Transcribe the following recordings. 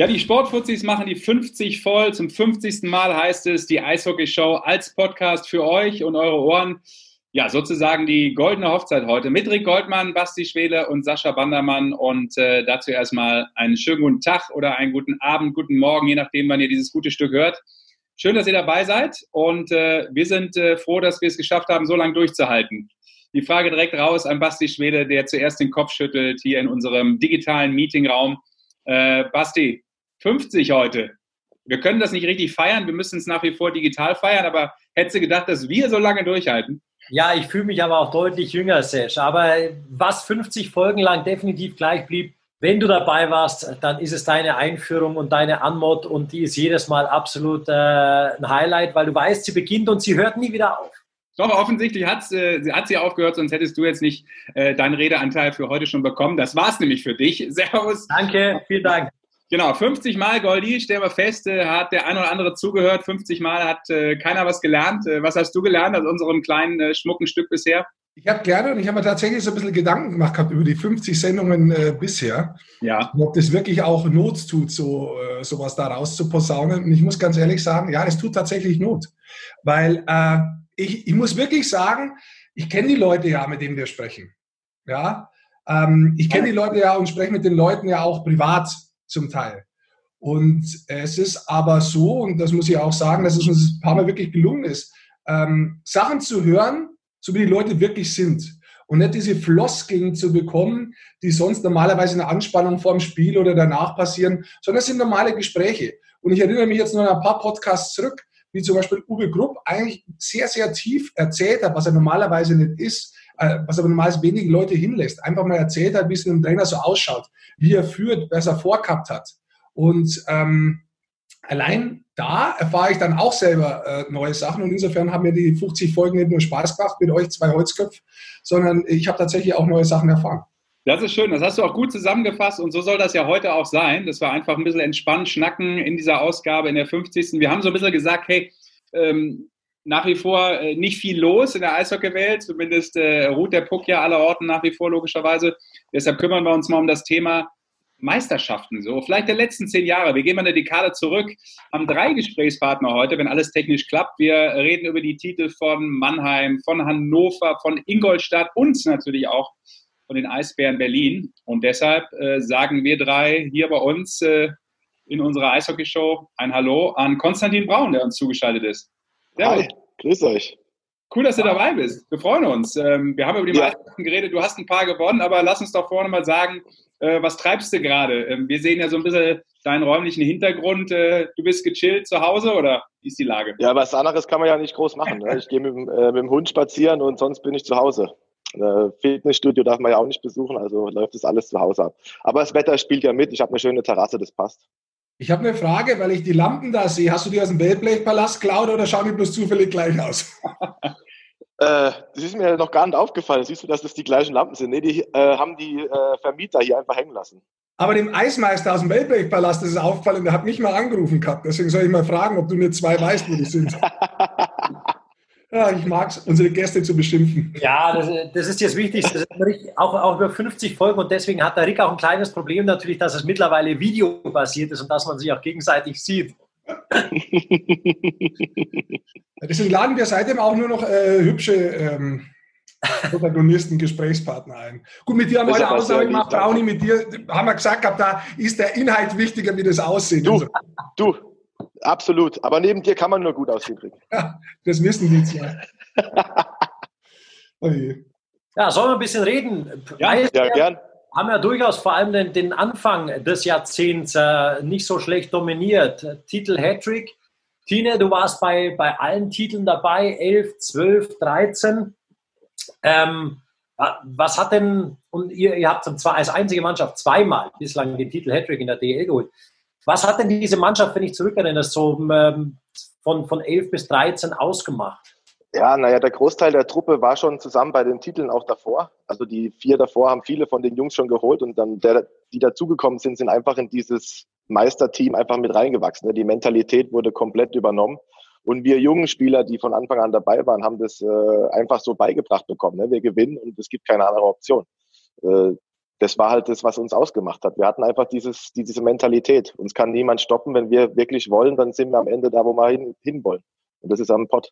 Ja, die Sportfuzis machen die 50 voll. Zum 50. Mal heißt es die Eishockey-Show als Podcast für euch und eure Ohren. Ja, sozusagen die goldene Hochzeit heute mit Rick Goldmann, Basti Schwele und Sascha Bandermann. Und äh, dazu erstmal einen schönen guten Tag oder einen guten Abend, guten Morgen, je nachdem, wann ihr dieses gute Stück hört. Schön, dass ihr dabei seid und äh, wir sind äh, froh, dass wir es geschafft haben, so lange durchzuhalten. Die Frage direkt raus an Basti Schwede, der zuerst den Kopf schüttelt hier in unserem digitalen Meetingraum. Äh, Basti, 50 heute. Wir können das nicht richtig feiern, wir müssen es nach wie vor digital feiern, aber hättest du gedacht, dass wir so lange durchhalten? Ja, ich fühle mich aber auch deutlich jünger, Sesh. Aber was 50 Folgen lang definitiv gleich blieb, wenn du dabei warst, dann ist es deine Einführung und deine Anmod und die ist jedes Mal absolut äh, ein Highlight, weil du weißt, sie beginnt und sie hört nie wieder auf. Doch, offensichtlich hat's, äh, hat sie aufgehört, sonst hättest du jetzt nicht äh, deinen Redeanteil für heute schon bekommen. Das war's nämlich für dich. Servus. Danke, vielen Dank. Genau, 50 Mal Goldi, stell mal fest, äh, hat der ein oder andere zugehört, 50 Mal hat äh, keiner was gelernt. Äh, was hast du gelernt aus unserem kleinen, äh, schmucken Stück bisher? Ich habe gerne und ich habe mir tatsächlich so ein bisschen Gedanken gemacht gehabt über die 50 Sendungen bisher. Ja. Ob das wirklich auch Not tut, so sowas da rauszuposaunen. Und ich muss ganz ehrlich sagen, ja, es tut tatsächlich Not. Weil äh, ich, ich muss wirklich sagen, ich kenne die Leute ja, mit denen wir sprechen. Ja. Ähm, ich kenne die Leute ja und spreche mit den Leuten ja auch privat zum Teil. Und es ist aber so, und das muss ich auch sagen, dass es uns ein paar Mal wirklich gelungen ist, ähm, Sachen zu hören, so wie die Leute wirklich sind. Und nicht diese Floskeln zu bekommen, die sonst normalerweise in der Anspannung vor dem Spiel oder danach passieren, sondern es sind normale Gespräche. Und ich erinnere mich jetzt noch an ein paar Podcasts zurück, wie zum Beispiel Uwe Grupp eigentlich sehr, sehr tief erzählt hat, was er normalerweise nicht ist, was aber normalerweise wenige Leute hinlässt. Einfach mal erzählt hat, wie es in einem Trainer so ausschaut, wie er führt, was er vorgehabt hat. Und ähm, allein da erfahre ich dann auch selber äh, neue Sachen. Und insofern haben mir die 50 Folgen nicht nur Spaß gemacht mit euch zwei Holzköpfen, sondern ich habe tatsächlich auch neue Sachen erfahren. Das ist schön, das hast du auch gut zusammengefasst und so soll das ja heute auch sein. Das war einfach ein bisschen entspannt schnacken in dieser Ausgabe, in der 50. Wir haben so ein bisschen gesagt, hey, ähm, nach wie vor äh, nicht viel los in der Eishockeywelt, zumindest äh, ruht der Puck ja aller Orten nach wie vor logischerweise. Deshalb kümmern wir uns mal um das Thema Meisterschaften, so vielleicht der letzten zehn Jahre. Wir gehen mal eine Dekade zurück, haben drei Gesprächspartner heute, wenn alles technisch klappt. Wir reden über die Titel von Mannheim, von Hannover, von Ingolstadt und natürlich auch von den Eisbären Berlin. Und deshalb äh, sagen wir drei hier bei uns äh, in unserer Eishockeyshow ein Hallo an Konstantin Braun, der uns zugeschaltet ist. Servus. Hi, grüß euch. Cool, dass du dabei bist. Wir freuen uns. Ähm, wir haben über die ja. Meisterschaften geredet. Du hast ein paar gewonnen, aber lass uns doch vorne mal sagen, äh, was treibst du gerade? Ähm, wir sehen ja so ein bisschen deinen räumlichen Hintergrund. Äh, du bist gechillt zu Hause oder wie ist die Lage? Ja, was anderes kann man ja nicht groß machen. Ne? Ich gehe mit, äh, mit, dem Hund spazieren und sonst bin ich zu Hause. Fitnessstudio darf man ja auch nicht besuchen, also läuft das alles zu Hause ab. Aber das Wetter spielt ja mit. Ich habe eine schöne Terrasse, das passt. Ich habe eine Frage, weil ich die Lampen da sehe. Hast du die aus dem Weltblechpalast geklaut oder schauen die bloß zufällig gleich aus? äh, das ist mir noch gar nicht aufgefallen. Siehst du, dass das die gleichen Lampen sind? Nee, die äh, haben die äh, Vermieter hier einfach hängen lassen. Aber dem Eismeister aus dem Weltblechpalast ist es aufgefallen, der hat mich mal angerufen gehabt. Deswegen soll ich mal fragen, ob du nicht zwei weißt, wo die sind. Ja, ich mag es, unsere Gäste zu beschimpfen. Ja, das, das ist jetzt wichtig. Das auch, auch über 50 Folgen und deswegen hat der Rick auch ein kleines Problem natürlich, dass es mittlerweile videobasiert ist und dass man sich auch gegenseitig sieht. Deswegen laden wir seitdem auch nur noch äh, hübsche ähm, Protagonisten, Gesprächspartner ein. Gut, mit dir haben wir eine Aussage gemacht, Brownie, mit dir haben wir gesagt, da ist der Inhalt wichtiger wie das Aussehen. Du, du, Absolut. Aber neben dir kann man nur gut aussehen, Rick. Ja, das wissen die zwei. okay. Ja, sollen wir ein bisschen reden? Ja, ja gern. Haben ja durchaus vor allem den, den Anfang des Jahrzehnts äh, nicht so schlecht dominiert. Titel Hattrick. Tine, du warst bei, bei allen Titeln dabei, 11, 12, 13. Ähm, was hat denn, und ihr, ihr habt zwar als einzige Mannschaft zweimal bislang den Titel Hattrick in der DL geholt. Was hat denn diese Mannschaft, wenn ich zurückerinnere, so ähm, von, von 11 bis 13 ausgemacht? Ja, naja, der Großteil der Truppe war schon zusammen bei den Titeln auch davor. Also die vier davor haben viele von den Jungs schon geholt und dann der, die dazugekommen sind, sind einfach in dieses Meisterteam einfach mit reingewachsen. Ne? Die Mentalität wurde komplett übernommen. Und wir jungen Spieler, die von Anfang an dabei waren, haben das äh, einfach so beigebracht bekommen. Ne? Wir gewinnen und es gibt keine andere Option. Äh, das war halt das, was uns ausgemacht hat. Wir hatten einfach dieses, diese Mentalität. Uns kann niemand stoppen. Wenn wir wirklich wollen, dann sind wir am Ende da, wo wir hin, hin. Und das ist am Pott.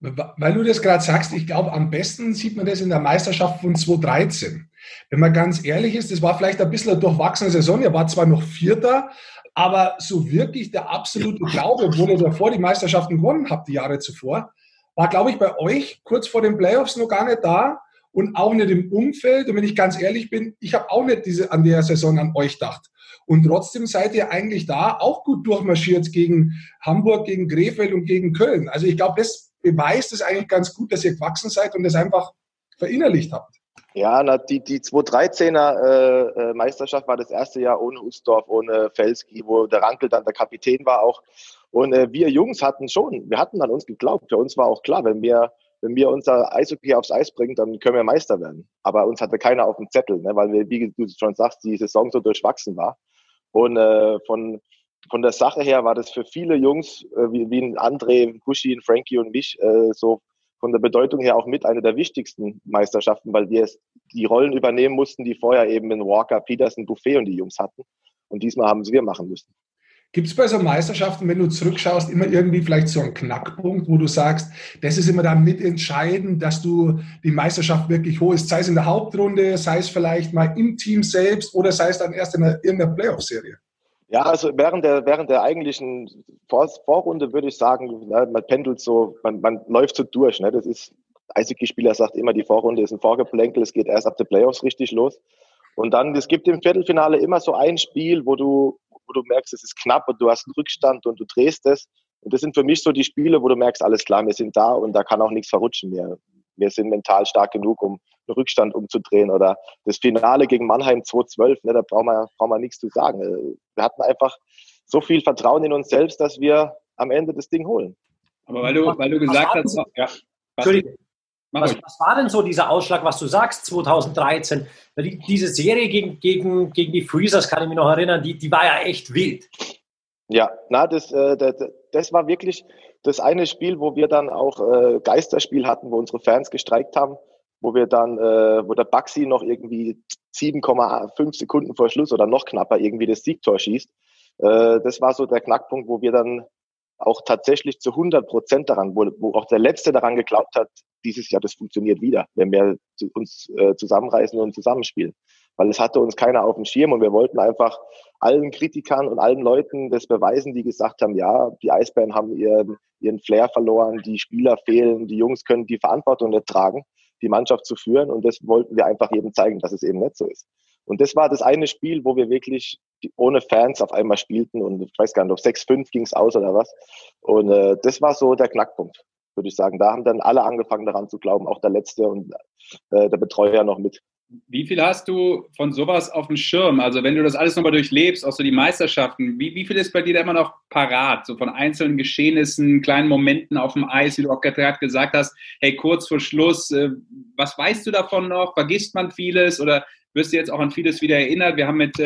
Weil du das gerade sagst, ich glaube, am besten sieht man das in der Meisterschaft von 2013. Wenn man ganz ehrlich ist, das war vielleicht ein bisschen eine durchwachsene Saison. Ihr war zwar noch Vierter, aber so wirklich der absolute Glaube, obwohl ihr davor die Meisterschaften gewonnen habt, die Jahre zuvor, war, glaube ich, bei euch kurz vor den Playoffs noch gar nicht da und auch nicht im Umfeld. Und wenn ich ganz ehrlich bin, ich habe auch nicht diese, an der Saison an euch gedacht. Und trotzdem seid ihr eigentlich da auch gut durchmarschiert gegen Hamburg, gegen Krefeld und gegen Köln. Also ich glaube, das beweist es eigentlich ganz gut, dass ihr gewachsen seid und das einfach verinnerlicht habt. Ja, na, die, die 2013er äh, äh, Meisterschaft war das erste Jahr ohne Usdorf, ohne Felski, wo der Rankel dann der Kapitän war auch. Und äh, wir Jungs hatten schon, wir hatten an uns geglaubt. Für uns war auch klar, wenn wir, wenn wir unser Eishockey aufs Eis bringen, dann können wir Meister werden. Aber uns hatte keiner auf dem Zettel, ne, weil wir, wie du schon sagst, die Saison so durchwachsen war. Und äh, von, von der Sache her war das für viele Jungs, äh, wie, wie André, Gushi, Frankie und mich, äh, so von der Bedeutung her auch mit eine der wichtigsten Meisterschaften, weil wir die Rollen übernehmen mussten, die vorher eben in Walker, Peterson, Buffet und die Jungs hatten. Und diesmal haben sie wir machen müssen. Gibt es bei so Meisterschaften, wenn du zurückschaust, immer irgendwie vielleicht so einen Knackpunkt, wo du sagst, das ist immer dann mitentscheidend, dass du die Meisterschaft wirklich holst, sei es in der Hauptrunde, sei es vielleicht mal im Team selbst oder sei es dann erst in der Playoff-Serie? Ja, also während der, während der eigentlichen Vor Vorrunde würde ich sagen, man pendelt so, man, man läuft so durch. Ne? Das ist, Eishockey-Spieler sagt immer, die Vorrunde ist ein Vorgeplänkel, es geht erst ab der Playoffs richtig los. Und dann, es gibt im Viertelfinale immer so ein Spiel, wo du, wo du merkst, es ist knapp und du hast einen Rückstand und du drehst es. Und das sind für mich so die Spiele, wo du merkst, alles klar, wir sind da und da kann auch nichts verrutschen mehr wir sind mental stark genug, um einen Rückstand umzudrehen. Oder das Finale gegen Mannheim 2-12, ne, da brauchen wir, brauchen wir nichts zu sagen. Wir hatten einfach so viel Vertrauen in uns selbst, dass wir am Ende das Ding holen. Aber weil du, weil du gesagt hast, ja, Entschuldigung. Was, was, war denn so dieser Ausschlag, was du sagst, 2013? Die, diese Serie gegen, gegen, gegen die Freezers, kann ich mich noch erinnern, die, die war ja echt wild. Ja, na, das, äh, das, das war wirklich, das eine Spiel, wo wir dann auch äh, Geisterspiel hatten, wo unsere Fans gestreikt haben, wo wir dann, äh, wo der Baxi noch irgendwie 7,5 Sekunden vor Schluss oder noch knapper irgendwie das Siegtor schießt. Äh, das war so der Knackpunkt, wo wir dann auch tatsächlich zu 100 Prozent daran, wo, wo auch der Letzte daran geglaubt hat, dieses Jahr, das funktioniert wieder, wenn wir uns äh, zusammenreißen und zusammenspielen weil es hatte uns keiner auf dem Schirm und wir wollten einfach allen Kritikern und allen Leuten das beweisen, die gesagt haben, ja, die Eisbären haben ihren, ihren Flair verloren, die Spieler fehlen, die Jungs können die Verantwortung nicht tragen, die Mannschaft zu führen und das wollten wir einfach jedem zeigen, dass es eben nicht so ist. Und das war das eine Spiel, wo wir wirklich ohne Fans auf einmal spielten und ich weiß gar nicht, ob 6-5 ging es aus oder was. Und äh, das war so der Knackpunkt, würde ich sagen. Da haben dann alle angefangen daran zu glauben, auch der Letzte und äh, der Betreuer noch mit. Wie viel hast du von sowas auf dem Schirm? Also wenn du das alles nochmal durchlebst, auch so die Meisterschaften, wie, wie viel ist bei dir da immer noch parat? So von einzelnen Geschehnissen, kleinen Momenten auf dem Eis, wie du auch gerade gesagt hast, hey, kurz vor Schluss, äh, was weißt du davon noch? Vergisst man vieles oder wirst du jetzt auch an vieles wieder erinnert? Wir haben mit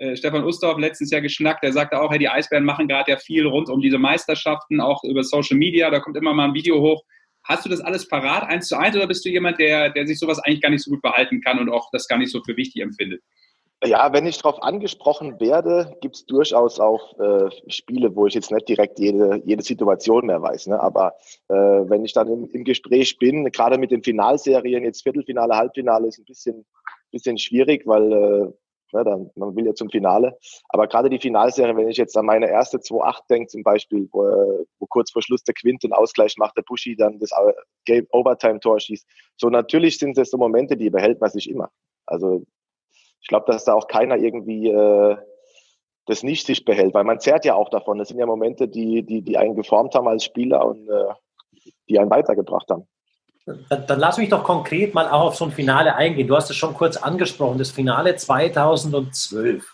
äh, Stefan Ustorf letztes Jahr geschnackt, der sagte auch, hey, die Eisbären machen gerade ja viel rund um diese Meisterschaften, auch über Social Media, da kommt immer mal ein Video hoch Hast du das alles parat, eins zu eins, oder bist du jemand, der, der sich sowas eigentlich gar nicht so gut behalten kann und auch das gar nicht so für wichtig empfindet? Ja, wenn ich darauf angesprochen werde, gibt es durchaus auch äh, Spiele, wo ich jetzt nicht direkt jede, jede Situation mehr weiß. Ne? Aber äh, wenn ich dann im, im Gespräch bin, gerade mit den Finalserien, jetzt Viertelfinale, Halbfinale, ist ein bisschen, bisschen schwierig, weil äh, Ne, dann, man will ja zum Finale. Aber gerade die Finalserie, wenn ich jetzt an meine erste 2-8 denke, zum Beispiel, wo, wo, kurz vor Schluss der Quint den Ausgleich macht, der Buschi dann das Overtime-Tor schießt. So natürlich sind das so Momente, die behält man sich immer. Also ich glaube, dass da auch keiner irgendwie äh, das nicht sich behält, weil man zehrt ja auch davon. Das sind ja Momente, die, die, die einen geformt haben als Spieler und äh, die einen weitergebracht haben. Dann, dann, lass mich doch konkret mal auch auf so ein Finale eingehen. Du hast es schon kurz angesprochen, das Finale 2012.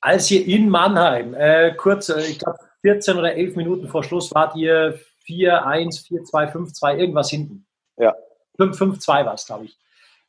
Als ihr in Mannheim, äh, kurz, äh, ich glaube 14 oder 11 Minuten vor Schluss wart ihr 4-1, 4-2, 5-2, irgendwas hinten. Ja. 5-2 war es, glaube ich.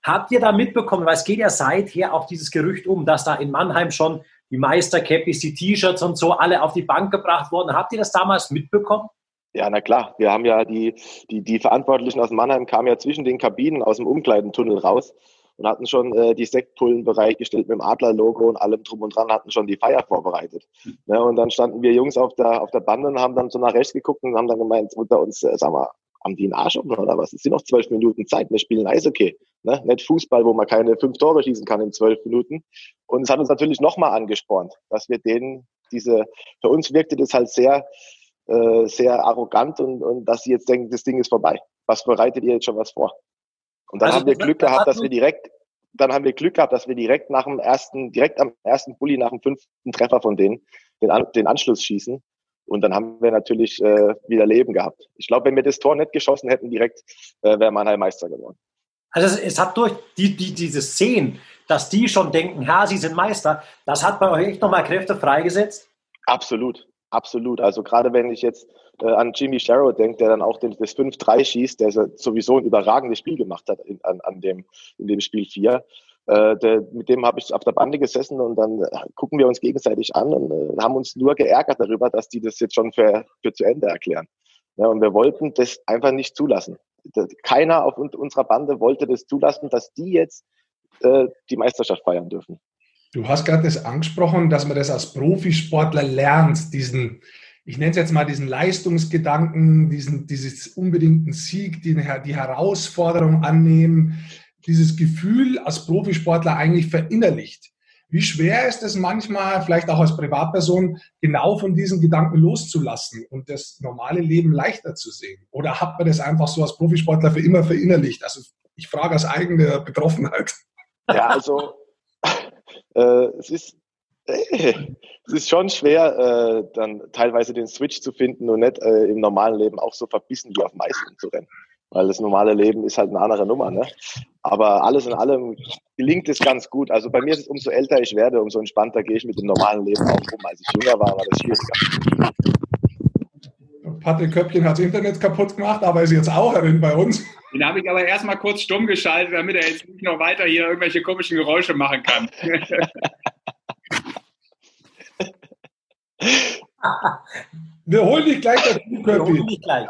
Habt ihr da mitbekommen, weil es geht ja seither auch dieses Gerücht um, dass da in Mannheim schon die Meistercappies, die T-Shirts und so alle auf die Bank gebracht wurden. Habt ihr das damals mitbekommen? Ja, na klar. Wir haben ja die, die, die Verantwortlichen aus Mannheim kamen ja zwischen den Kabinen aus dem Umkleidentunnel raus. und hatten schon äh, die Sektpullen bereitgestellt mit dem Adler-Logo und allem drum und dran, hatten schon die Feier vorbereitet. Ne? Und dann standen wir Jungs auf der, auf der Bande und haben dann so nach rechts geguckt und haben dann gemeint unter uns, äh, sag mal, haben die einen Arsch offen oder was? Es sind noch zwölf Minuten Zeit, wir spielen Eishockey. Ne? Nicht Fußball, wo man keine fünf Tore schießen kann in zwölf Minuten. Und es hat uns natürlich nochmal angespornt, dass wir denen diese, für uns wirkte das halt sehr, äh, sehr arrogant und, und dass sie jetzt denken, das Ding ist vorbei. Was bereitet ihr jetzt schon was vor? Und dann also, haben wir Glück gehabt, dass wir direkt, dann haben wir Glück gehabt, dass wir direkt nach dem ersten, direkt am ersten Bulli nach dem fünften Treffer von denen den, den Anschluss schießen. Und dann haben wir natürlich äh, wieder Leben gehabt. Ich glaube, wenn wir das Tor nicht geschossen hätten, direkt äh, wäre Mannheim Meister geworden. Also es, es, hat durch die, die, diese Szenen, dass die schon denken, ja, sie sind Meister, das hat bei euch echt nochmal Kräfte freigesetzt? Absolut, absolut. Also gerade wenn ich jetzt äh, an Jimmy Sharrow denke, der dann auch den, das 5-3 schießt, der sowieso ein überragendes Spiel gemacht hat in, an, an dem, in dem Spiel 4. Äh, der, mit dem habe ich auf der Bande gesessen und dann äh, gucken wir uns gegenseitig an und äh, haben uns nur geärgert darüber, dass die das jetzt schon für, für zu Ende erklären. Ja, und wir wollten das einfach nicht zulassen. Keiner auf unserer Bande wollte das zulassen, dass die jetzt äh, die Meisterschaft feiern dürfen. Du hast gerade das angesprochen, dass man das als Profisportler lernt, diesen, ich nenne es jetzt mal diesen Leistungsgedanken, diesen, dieses unbedingten Sieg, die, die Herausforderung annehmen, dieses Gefühl als Profisportler eigentlich verinnerlicht. Wie schwer ist es manchmal, vielleicht auch als Privatperson, genau von diesen Gedanken loszulassen und das normale Leben leichter zu sehen? Oder hat man das einfach so als Profisportler für immer verinnerlicht? Also ich frage aus eigener Betroffenheit. Ja, also äh, es ist es ist schon schwer, äh, dann teilweise den Switch zu finden und nicht äh, im normalen Leben auch so verbissen wie auf Eis zu rennen. Weil das normale Leben ist halt eine andere Nummer. Ne? Aber alles in allem gelingt es ganz gut. Also bei mir ist es, umso älter ich werde, umso entspannter gehe ich mit dem normalen Leben auch um. Als ich jünger war, war das schwieriger. Patrick Köppchen hat das Internet kaputt gemacht, aber ist jetzt auch drin bei uns. Den habe ich aber erstmal kurz stumm geschaltet, damit er jetzt nicht noch weiter hier irgendwelche komischen Geräusche machen kann. Wir holen dich gleich dazu, Köppi. Wir holen dich gleich.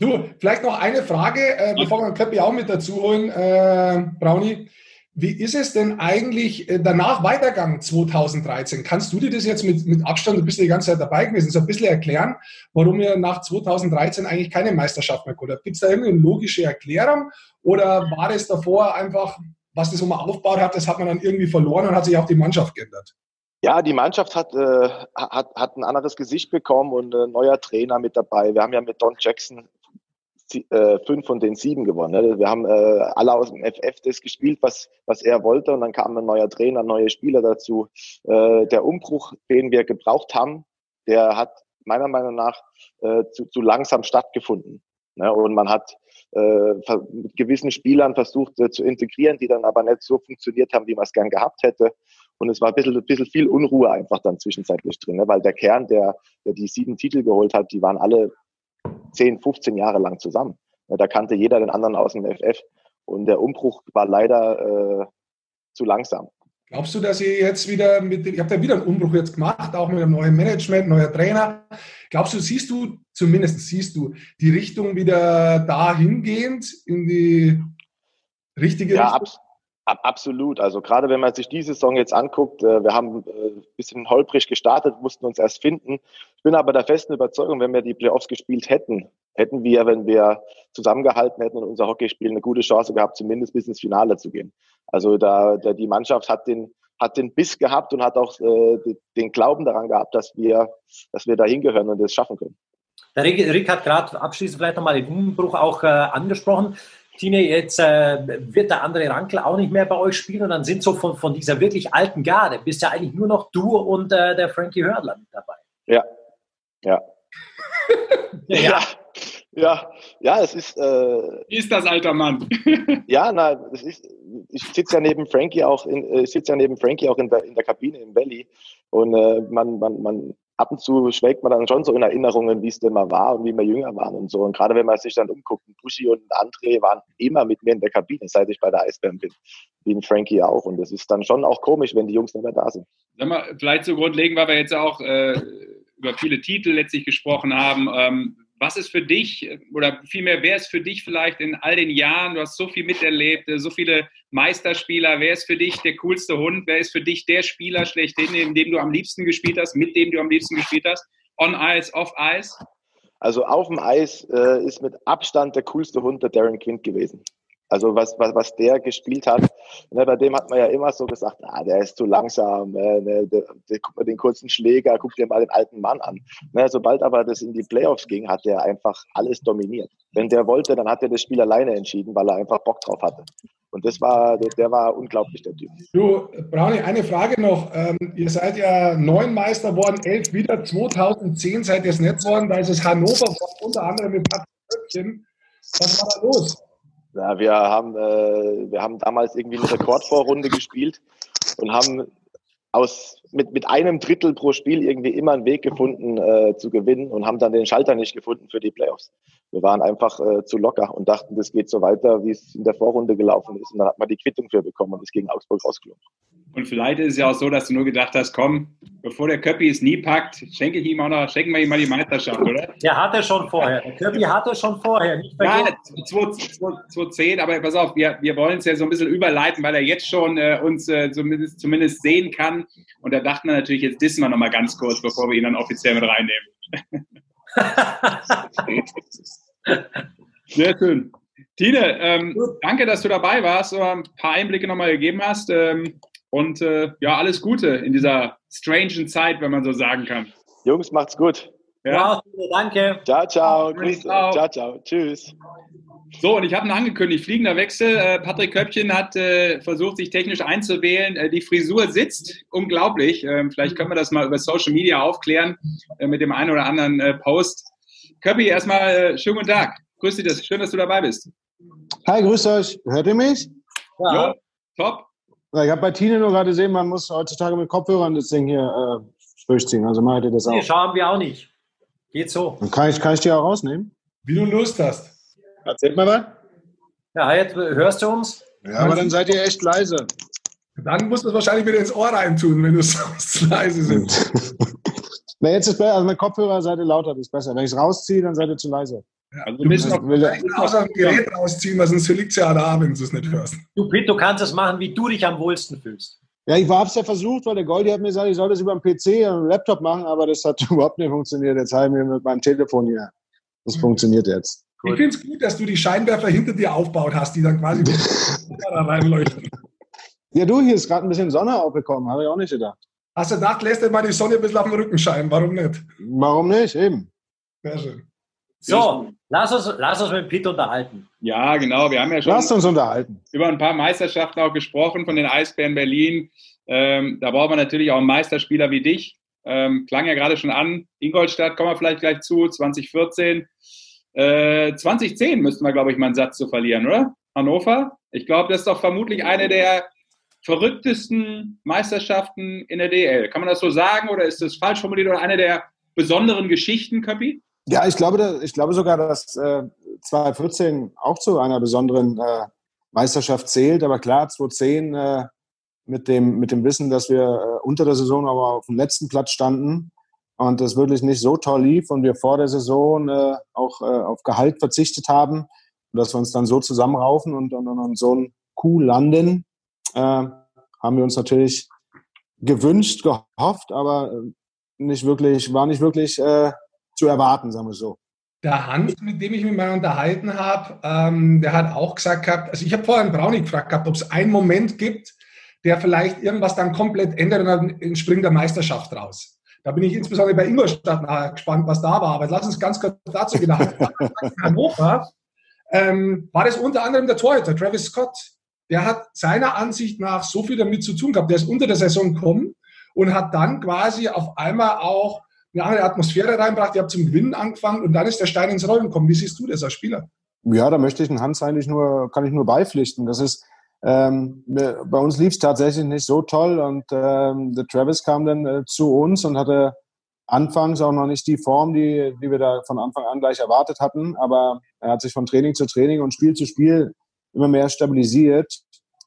Du, vielleicht noch eine Frage, äh, bevor wir Köppi auch mit dazu holen, äh, Brownie. Wie ist es denn eigentlich äh, danach weitergegangen 2013? Kannst du dir das jetzt mit, mit Abstand, du bist ja die ganze Zeit dabei gewesen, so ein bisschen erklären, warum ihr nach 2013 eigentlich keine Meisterschaft mehr geholt? Gibt es da irgendeine logische Erklärung oder war es davor einfach, was das immer aufgebaut hat, das hat man dann irgendwie verloren und hat sich auch die Mannschaft geändert? Ja, die Mannschaft hat, äh, hat, hat ein anderes Gesicht bekommen und ein neuer Trainer mit dabei. Wir haben ja mit Don Jackson äh, fünf von den sieben gewonnen. Ne? Wir haben äh, alle aus dem FF das gespielt, was, was er wollte. Und dann kam ein neuer Trainer, neue Spieler dazu. Äh, der Umbruch, den wir gebraucht haben, der hat meiner Meinung nach zu, zu langsam stattgefunden. Ne? Und man hat mit gewissen Spielern versucht zu integrieren, die dann aber nicht so funktioniert haben, wie man es gern gehabt hätte. Und es war ein bisschen, ein bisschen viel Unruhe einfach dann zwischenzeitlich drin, ne? weil der Kern, der, der die sieben Titel geholt hat, die waren alle 10, 15 Jahre lang zusammen. Da kannte jeder den anderen aus dem FF. Und der Umbruch war leider äh, zu langsam. Glaubst du, dass ihr jetzt wieder mit, ihr habt ja wieder einen Umbruch jetzt gemacht, auch mit einem neuen Management, neuer Trainer. Glaubst du, siehst du, zumindest siehst du, die Richtung wieder dahingehend in die richtige ja, Richtung? Ab, absolut. Also gerade wenn man sich die Saison jetzt anguckt, äh, wir haben äh, ein bisschen holprig gestartet, mussten uns erst finden. Ich bin aber der festen Überzeugung, wenn wir die Playoffs gespielt hätten, hätten wir, wenn wir zusammengehalten hätten und unser Hockeyspiel eine gute Chance gehabt, zumindest bis ins Finale zu gehen. Also da, da die Mannschaft hat den hat den Biss gehabt und hat auch äh, den Glauben daran gehabt, dass wir, dass wir da hingehören und das schaffen können. Der Rick, Rick hat gerade abschließend vielleicht nochmal den Umbruch auch äh, angesprochen. Tine, jetzt äh, wird der andere Rankel auch nicht mehr bei euch spielen und dann sind so von, von dieser wirklich alten Garde, bist ja eigentlich nur noch du und äh, der Frankie Hördler mit dabei. Ja, ja. ja. Ja, ja, es ist. Äh, Wie ist das, alter Mann? ja, na, das ist, ich sitze ja neben Frankie auch in, äh, ich sitze ja neben Frankie auch in der, in der Kabine im Valley und äh, man, man, man ab und zu schwelgt man dann schon so in Erinnerungen, wie es denn mal war und wie wir jünger waren und so. Und gerade wenn man sich dann umguckt, Buschi und André waren immer mit mir in der Kabine, seit ich bei der Eisbären bin. Wie ein Frankie auch. Und das ist dann schon auch komisch, wenn die Jungs nicht mehr da sind. Sag mal, vielleicht so grundlegend, weil wir jetzt auch äh, über viele Titel letztlich gesprochen haben. Ähm, was ist für dich oder vielmehr, wer ist für dich vielleicht in all den Jahren, du hast so viel miterlebt, so viele Meisterspieler, wer ist für dich der coolste Hund, wer ist für dich der Spieler schlechthin, in dem du am liebsten gespielt hast, mit dem du am liebsten gespielt hast, on Ice, off Ice? Also auf dem Eis äh, ist mit Abstand der coolste Hund der Darren Quint gewesen. Also was, was, was der gespielt hat, ne, bei dem hat man ja immer so gesagt, ah, der ist zu langsam, äh, ne, der, der, guck mal den kurzen Schläger, guck dir mal den alten Mann an. Ne, sobald aber das in die Playoffs ging, hat der einfach alles dominiert. Wenn der wollte, dann hat er das Spiel alleine entschieden, weil er einfach Bock drauf hatte. Und das war, der, der war unglaublich, der Typ. Du, Brownie, eine Frage noch. Ähm, ihr seid ja neun Meister worden, elf wieder. 2010 seid ihr es nicht worden. Da ist es Hannover, unter anderem mit Patrick Köpfchen. Was war da los? Ja, wir haben, äh, wir haben damals irgendwie eine Rekordvorrunde gespielt und haben aus, mit, mit einem Drittel pro Spiel irgendwie immer einen Weg gefunden äh, zu gewinnen und haben dann den Schalter nicht gefunden für die Playoffs. Wir waren einfach äh, zu locker und dachten, das geht so weiter, wie es in der Vorrunde gelaufen ist. Und dann hat man die Quittung für bekommen und ist gegen Augsburg rausgelungen. Und vielleicht ist es ja auch so, dass du nur gedacht hast, komm, bevor der Köppi es nie packt, schenke ich ihm auch noch, schenken wir ihm mal die Meisterschaft, oder? Der hatte schon vorher. Der Köppi hatte schon vorher. Nicht ja, 2010, aber pass auf, wir, wir wollen es ja so ein bisschen überleiten, weil er jetzt schon äh, uns äh, zumindest, zumindest sehen kann. Und da dachten wir natürlich, jetzt dissen wir noch mal ganz kurz, bevor wir ihn dann offiziell mit reinnehmen. Sehr schön. Tine, ähm, danke, dass du dabei warst, und ein paar Einblicke nochmal gegeben hast. Ähm, und äh, ja, alles Gute in dieser strangen Zeit, wenn man so sagen kann. Jungs, macht's gut. Ja, ja danke. Ciao, ciao. Grüß, ciao, ciao. Tschüss. So, und ich habe ihn angekündigt, fliegender Wechsel. Äh, Patrick Köppchen hat äh, versucht, sich technisch einzuwählen. Äh, die Frisur sitzt, unglaublich. Ähm, vielleicht können wir das mal über Social Media aufklären äh, mit dem einen oder anderen äh, Post. Köppi, erstmal äh, schönen guten Tag. Grüß dich, schön, dass du dabei bist. Hi, grüß euch. Hört ihr mich? Ja. Jo, top. Ich habe bei Tine nur gerade gesehen, man muss heutzutage mit Kopfhörern das Ding hier äh, durchziehen. Also macht ihr das auch. Nee, schauen wir auch nicht. Geht so. Dann kann ich, kann ich die auch rausnehmen? Wie du Lust hast. Erzählt mal was. Ja, jetzt hörst du uns? Ja, aber dann seid ihr echt leise. Dann musst du es wahrscheinlich wieder ins Ohr reintun, wenn du so leise sind. Na, jetzt ist besser. Also mit Kopfhörer seid ihr lauter, das ist besser. Wenn ich es rausziehe, dann seid ihr zu leise. Also du musst noch dem Gerät rausziehen, weil sonst liegt es ja da, wenn du es nicht hörst. Du, Pete, du kannst es machen, wie du dich am wohlsten fühlst. Ja, ich habe es ja versucht, weil der Goldi hat mir gesagt, ich soll das über den PC und Laptop machen, aber das hat überhaupt nicht funktioniert. Jetzt habe ich mir mit meinem Telefon hier. Das mhm. funktioniert jetzt. Ich finde es gut, dass du die Scheinwerfer hinter dir aufgebaut hast, die dann quasi da reinleuchten. Ja, du, hier ist gerade ein bisschen Sonne aufgekommen, habe ich auch nicht gedacht. Hast du gedacht, lässt dir mal die Sonne ein bisschen auf den Rücken scheinen? Warum nicht? Warum nicht? Eben. Sehr schön. So, lass uns, lass uns mit Pete unterhalten. Ja, genau. Wir haben ja schon Lasst uns unterhalten. über ein paar Meisterschaften auch gesprochen von den Eisbären Berlin. Ähm, da braucht man natürlich auch einen Meisterspieler wie dich. Ähm, klang ja gerade schon an. Ingolstadt, kommen wir vielleicht gleich zu, 2014. Äh, 2010 müssten wir, glaube ich, mal einen Satz zu verlieren, oder? Hannover? Ich glaube, das ist doch vermutlich eine der verrücktesten Meisterschaften in der DL. Kann man das so sagen oder ist das falsch formuliert oder eine der besonderen Geschichten, Köppi? Ja, ich glaube, ich glaube sogar, dass äh, 2014 auch zu einer besonderen äh, Meisterschaft zählt. Aber klar, 2010 äh, mit, dem, mit dem Wissen, dass wir äh, unter der Saison aber auf dem letzten Platz standen und das wirklich nicht so toll lief und wir vor der Saison äh, auch äh, auf Gehalt verzichtet haben dass wir uns dann so zusammenraufen und, und, und so ein Coup landen, äh, haben wir uns natürlich gewünscht, gehofft, aber äh, nicht wirklich, war nicht wirklich äh, zu erwarten, sagen wir so. Der Hans, mit dem ich mich mal unterhalten habe, ähm, der hat auch gesagt gehabt, also ich habe vorhin Brownie gefragt gehabt, ob es einen Moment gibt, der vielleicht irgendwas dann komplett ändert und dann entspringt der Meisterschaft raus. Da bin ich insbesondere bei Ingolstadt gespannt, was da war. Aber lass uns ganz kurz dazu gehen. Hannover ähm, war das unter anderem der Torhüter, Travis Scott. Der hat seiner Ansicht nach so viel damit zu tun gehabt. Der ist unter der Saison gekommen und hat dann quasi auf einmal auch eine andere Atmosphäre reinbracht. Ihr habt zum Gewinnen angefangen und dann ist der Stein ins Rollen gekommen. Wie siehst du das als Spieler? Ja, da möchte ich den Hans eigentlich nur, kann ich nur beipflichten. Das ist, ähm, bei uns lief es tatsächlich nicht so toll und ähm, der Travis kam dann äh, zu uns und hatte anfangs auch noch nicht die Form, die, die wir da von Anfang an gleich erwartet hatten, aber er hat sich von Training zu Training und Spiel zu Spiel immer mehr stabilisiert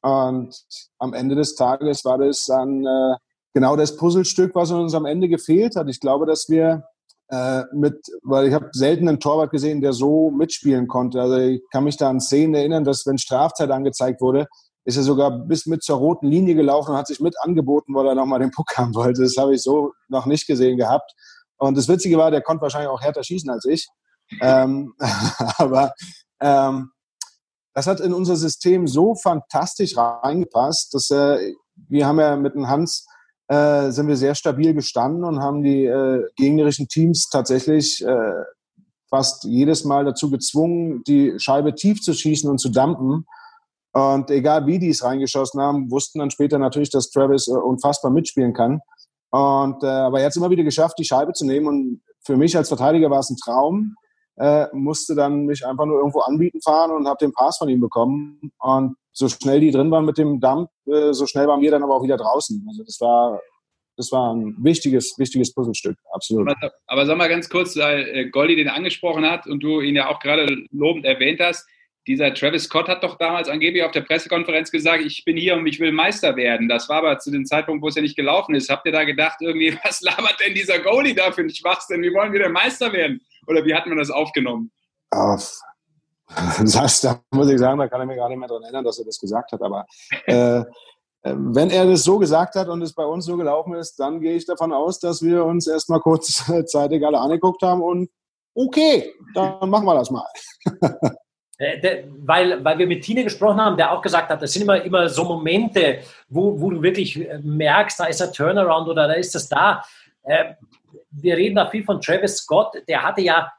und am Ende des Tages war das dann äh, genau das Puzzlestück, was uns am Ende gefehlt hat. Ich glaube, dass wir äh, mit, weil ich habe selten einen Torwart gesehen, der so mitspielen konnte. Also ich kann mich da an Szenen erinnern, dass wenn Strafzeit angezeigt wurde, ist er sogar bis mit zur roten Linie gelaufen und hat sich mit angeboten, weil er nochmal den Puck haben wollte. Das habe ich so noch nicht gesehen gehabt. Und das Witzige war, der konnte wahrscheinlich auch härter schießen als ich. ähm, aber ähm, das hat in unser System so fantastisch reingepasst, dass äh, wir haben ja mit dem Hans äh, sind wir sehr stabil gestanden und haben die äh, gegnerischen Teams tatsächlich äh, fast jedes Mal dazu gezwungen, die Scheibe tief zu schießen und zu dampen. Und egal wie die es reingeschossen haben, wussten dann später natürlich, dass Travis äh, unfassbar mitspielen kann. Und äh, aber er hat es immer wieder geschafft, die Scheibe zu nehmen. Und für mich als Verteidiger war es ein Traum. Äh, musste dann mich einfach nur irgendwo anbieten fahren und habe den Pass von ihm bekommen. Und so schnell die drin waren mit dem Dump, äh, so schnell waren wir dann aber auch wieder draußen. Also das war, das war ein wichtiges, wichtiges Puzzlestück, absolut. Aber, aber sag mal ganz kurz, weil äh, Goldi den angesprochen hat und du ihn ja auch gerade lobend erwähnt hast, dieser Travis Scott hat doch damals angeblich auf der Pressekonferenz gesagt, ich bin hier und ich will Meister werden. Das war aber zu dem Zeitpunkt, wo es ja nicht gelaufen ist. Habt ihr da gedacht, irgendwie, was labert denn dieser Goalie da für ein Schwachsinn? Wir wollen wieder Meister werden. Oder wie hat man das aufgenommen? Auf, das, da muss ich sagen, da kann ich mir gar nicht mehr daran erinnern, dass er das gesagt hat. Aber äh, äh, wenn er das so gesagt hat und es bei uns so gelaufen ist, dann gehe ich davon aus, dass wir uns erstmal kurzzeitig alle angeguckt haben und okay, dann machen wir das mal. Äh, weil, weil wir mit Tine gesprochen haben, der auch gesagt hat, das sind immer, immer so Momente, wo, wo du wirklich äh, merkst, da ist ein Turnaround oder da ist das da. Wir reden da viel von Travis Scott, der hatte ja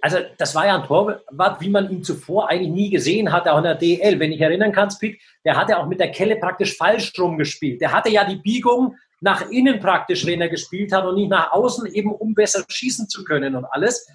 also das war ja ein Torwart, wie man ihn zuvor eigentlich nie gesehen hatte, auch in der DL. Wenn ich erinnern kann, Pitt, der hatte auch mit der Kelle praktisch falsch rum gespielt. Der hatte ja die Biegung nach innen praktisch, wenn er gespielt hat und nicht nach außen, eben um besser schießen zu können und alles.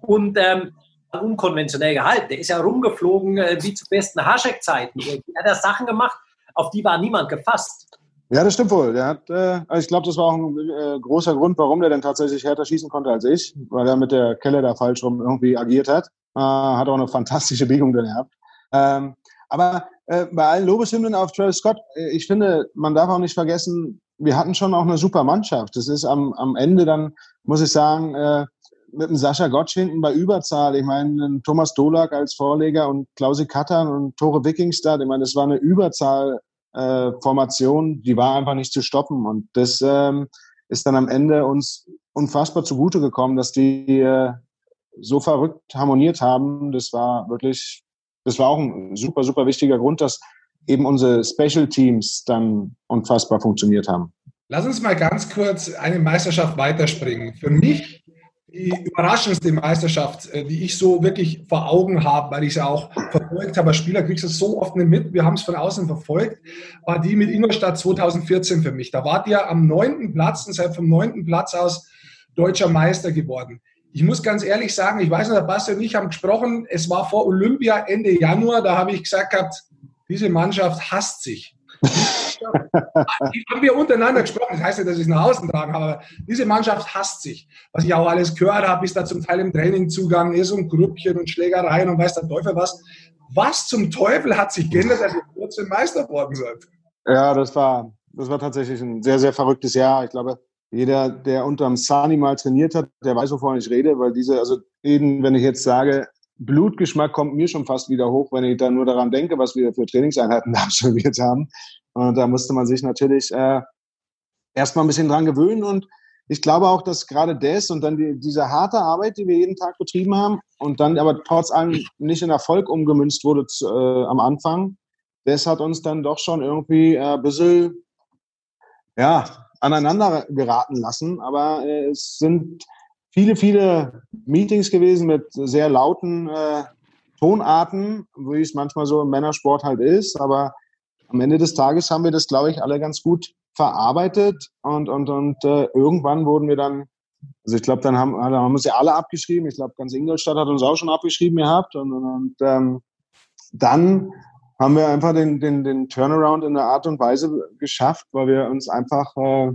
Und ähm, unkonventionell gehalten. Der ist ja rumgeflogen äh, wie zu besten Haschek-Zeiten. Er hat ja Sachen gemacht, auf die war niemand gefasst. Ja, das stimmt wohl. Der hat, äh, also ich glaube, das war auch ein äh, großer Grund, warum der denn tatsächlich härter schießen konnte als ich, weil er mit der Kelle da falsch rum irgendwie agiert hat. Äh, hat auch eine fantastische Biegung drin gehabt. Ähm, aber äh, bei allen Lobeshymnen auf Travis Scott, äh, ich finde, man darf auch nicht vergessen, wir hatten schon auch eine super Mannschaft. Das ist am, am Ende dann, muss ich sagen, äh, mit dem Sascha Gottsch hinten bei Überzahl. Ich meine, Thomas Dolak als Vorleger und Klausi Kattern und Tore Wikingstad. Ich meine, das war eine Überzahl äh, Formation, die war einfach nicht zu stoppen. Und das ähm, ist dann am Ende uns unfassbar zugute gekommen, dass die äh, so verrückt harmoniert haben. Das war wirklich, das war auch ein super, super wichtiger Grund, dass eben unsere Special Teams dann unfassbar funktioniert haben. Lass uns mal ganz kurz eine Meisterschaft weiterspringen. Für mich die überraschendste Meisterschaft, äh, die ich so wirklich vor Augen habe, weil ich sie auch verfolgt habe. Als Spieler kriegst du es so oft nicht mit. Wir haben es von außen verfolgt, war die mit Ingolstadt 2014 für mich. Da wart ihr am neunten Platz und seid vom neunten Platz aus deutscher Meister geworden. Ich muss ganz ehrlich sagen, ich weiß noch, der Basti und ich haben gesprochen, es war vor Olympia Ende Januar, da habe ich gesagt gehabt, diese Mannschaft hasst sich die haben wir untereinander gesprochen. Das heißt ja, dass ich es nach außen tragen habe, aber diese Mannschaft hasst sich. Was ich auch alles gehört habe, bis da zum Teil im Training Zugang ist und Grüppchen und Schlägereien und weiß der Teufel was. Was zum Teufel hat sich geändert, dass ihr trotzdem Meister geworden seid? Ja, das war, das war tatsächlich ein sehr, sehr verrücktes Jahr. Ich glaube, jeder, der unterm Sani mal trainiert hat, der weiß, wovon ich rede, weil diese, also eben, wenn ich jetzt sage, Blutgeschmack kommt mir schon fast wieder hoch, wenn ich dann nur daran denke, was wir für Trainingseinheiten absolviert haben. Und da musste man sich natürlich äh, erstmal ein bisschen dran gewöhnen. Und ich glaube auch, dass gerade das und dann die, diese harte Arbeit, die wir jeden Tag betrieben haben und dann aber trotz allem nicht in Erfolg umgemünzt wurde zu, äh, am Anfang, das hat uns dann doch schon irgendwie äh, ein bisschen ja, aneinander geraten lassen. Aber äh, es sind viele, viele Meetings gewesen mit sehr lauten äh, Tonarten, wie es manchmal so im Männersport halt ist. Aber am Ende des Tages haben wir das, glaube ich, alle ganz gut verarbeitet und, und, und äh, irgendwann wurden wir dann, also ich glaube, dann haben, haben wir uns ja alle abgeschrieben. Ich glaube, ganz Ingolstadt hat uns auch schon abgeschrieben gehabt und, und, und ähm, dann haben wir einfach den, den, den Turnaround in der Art und Weise geschafft, weil wir uns einfach äh,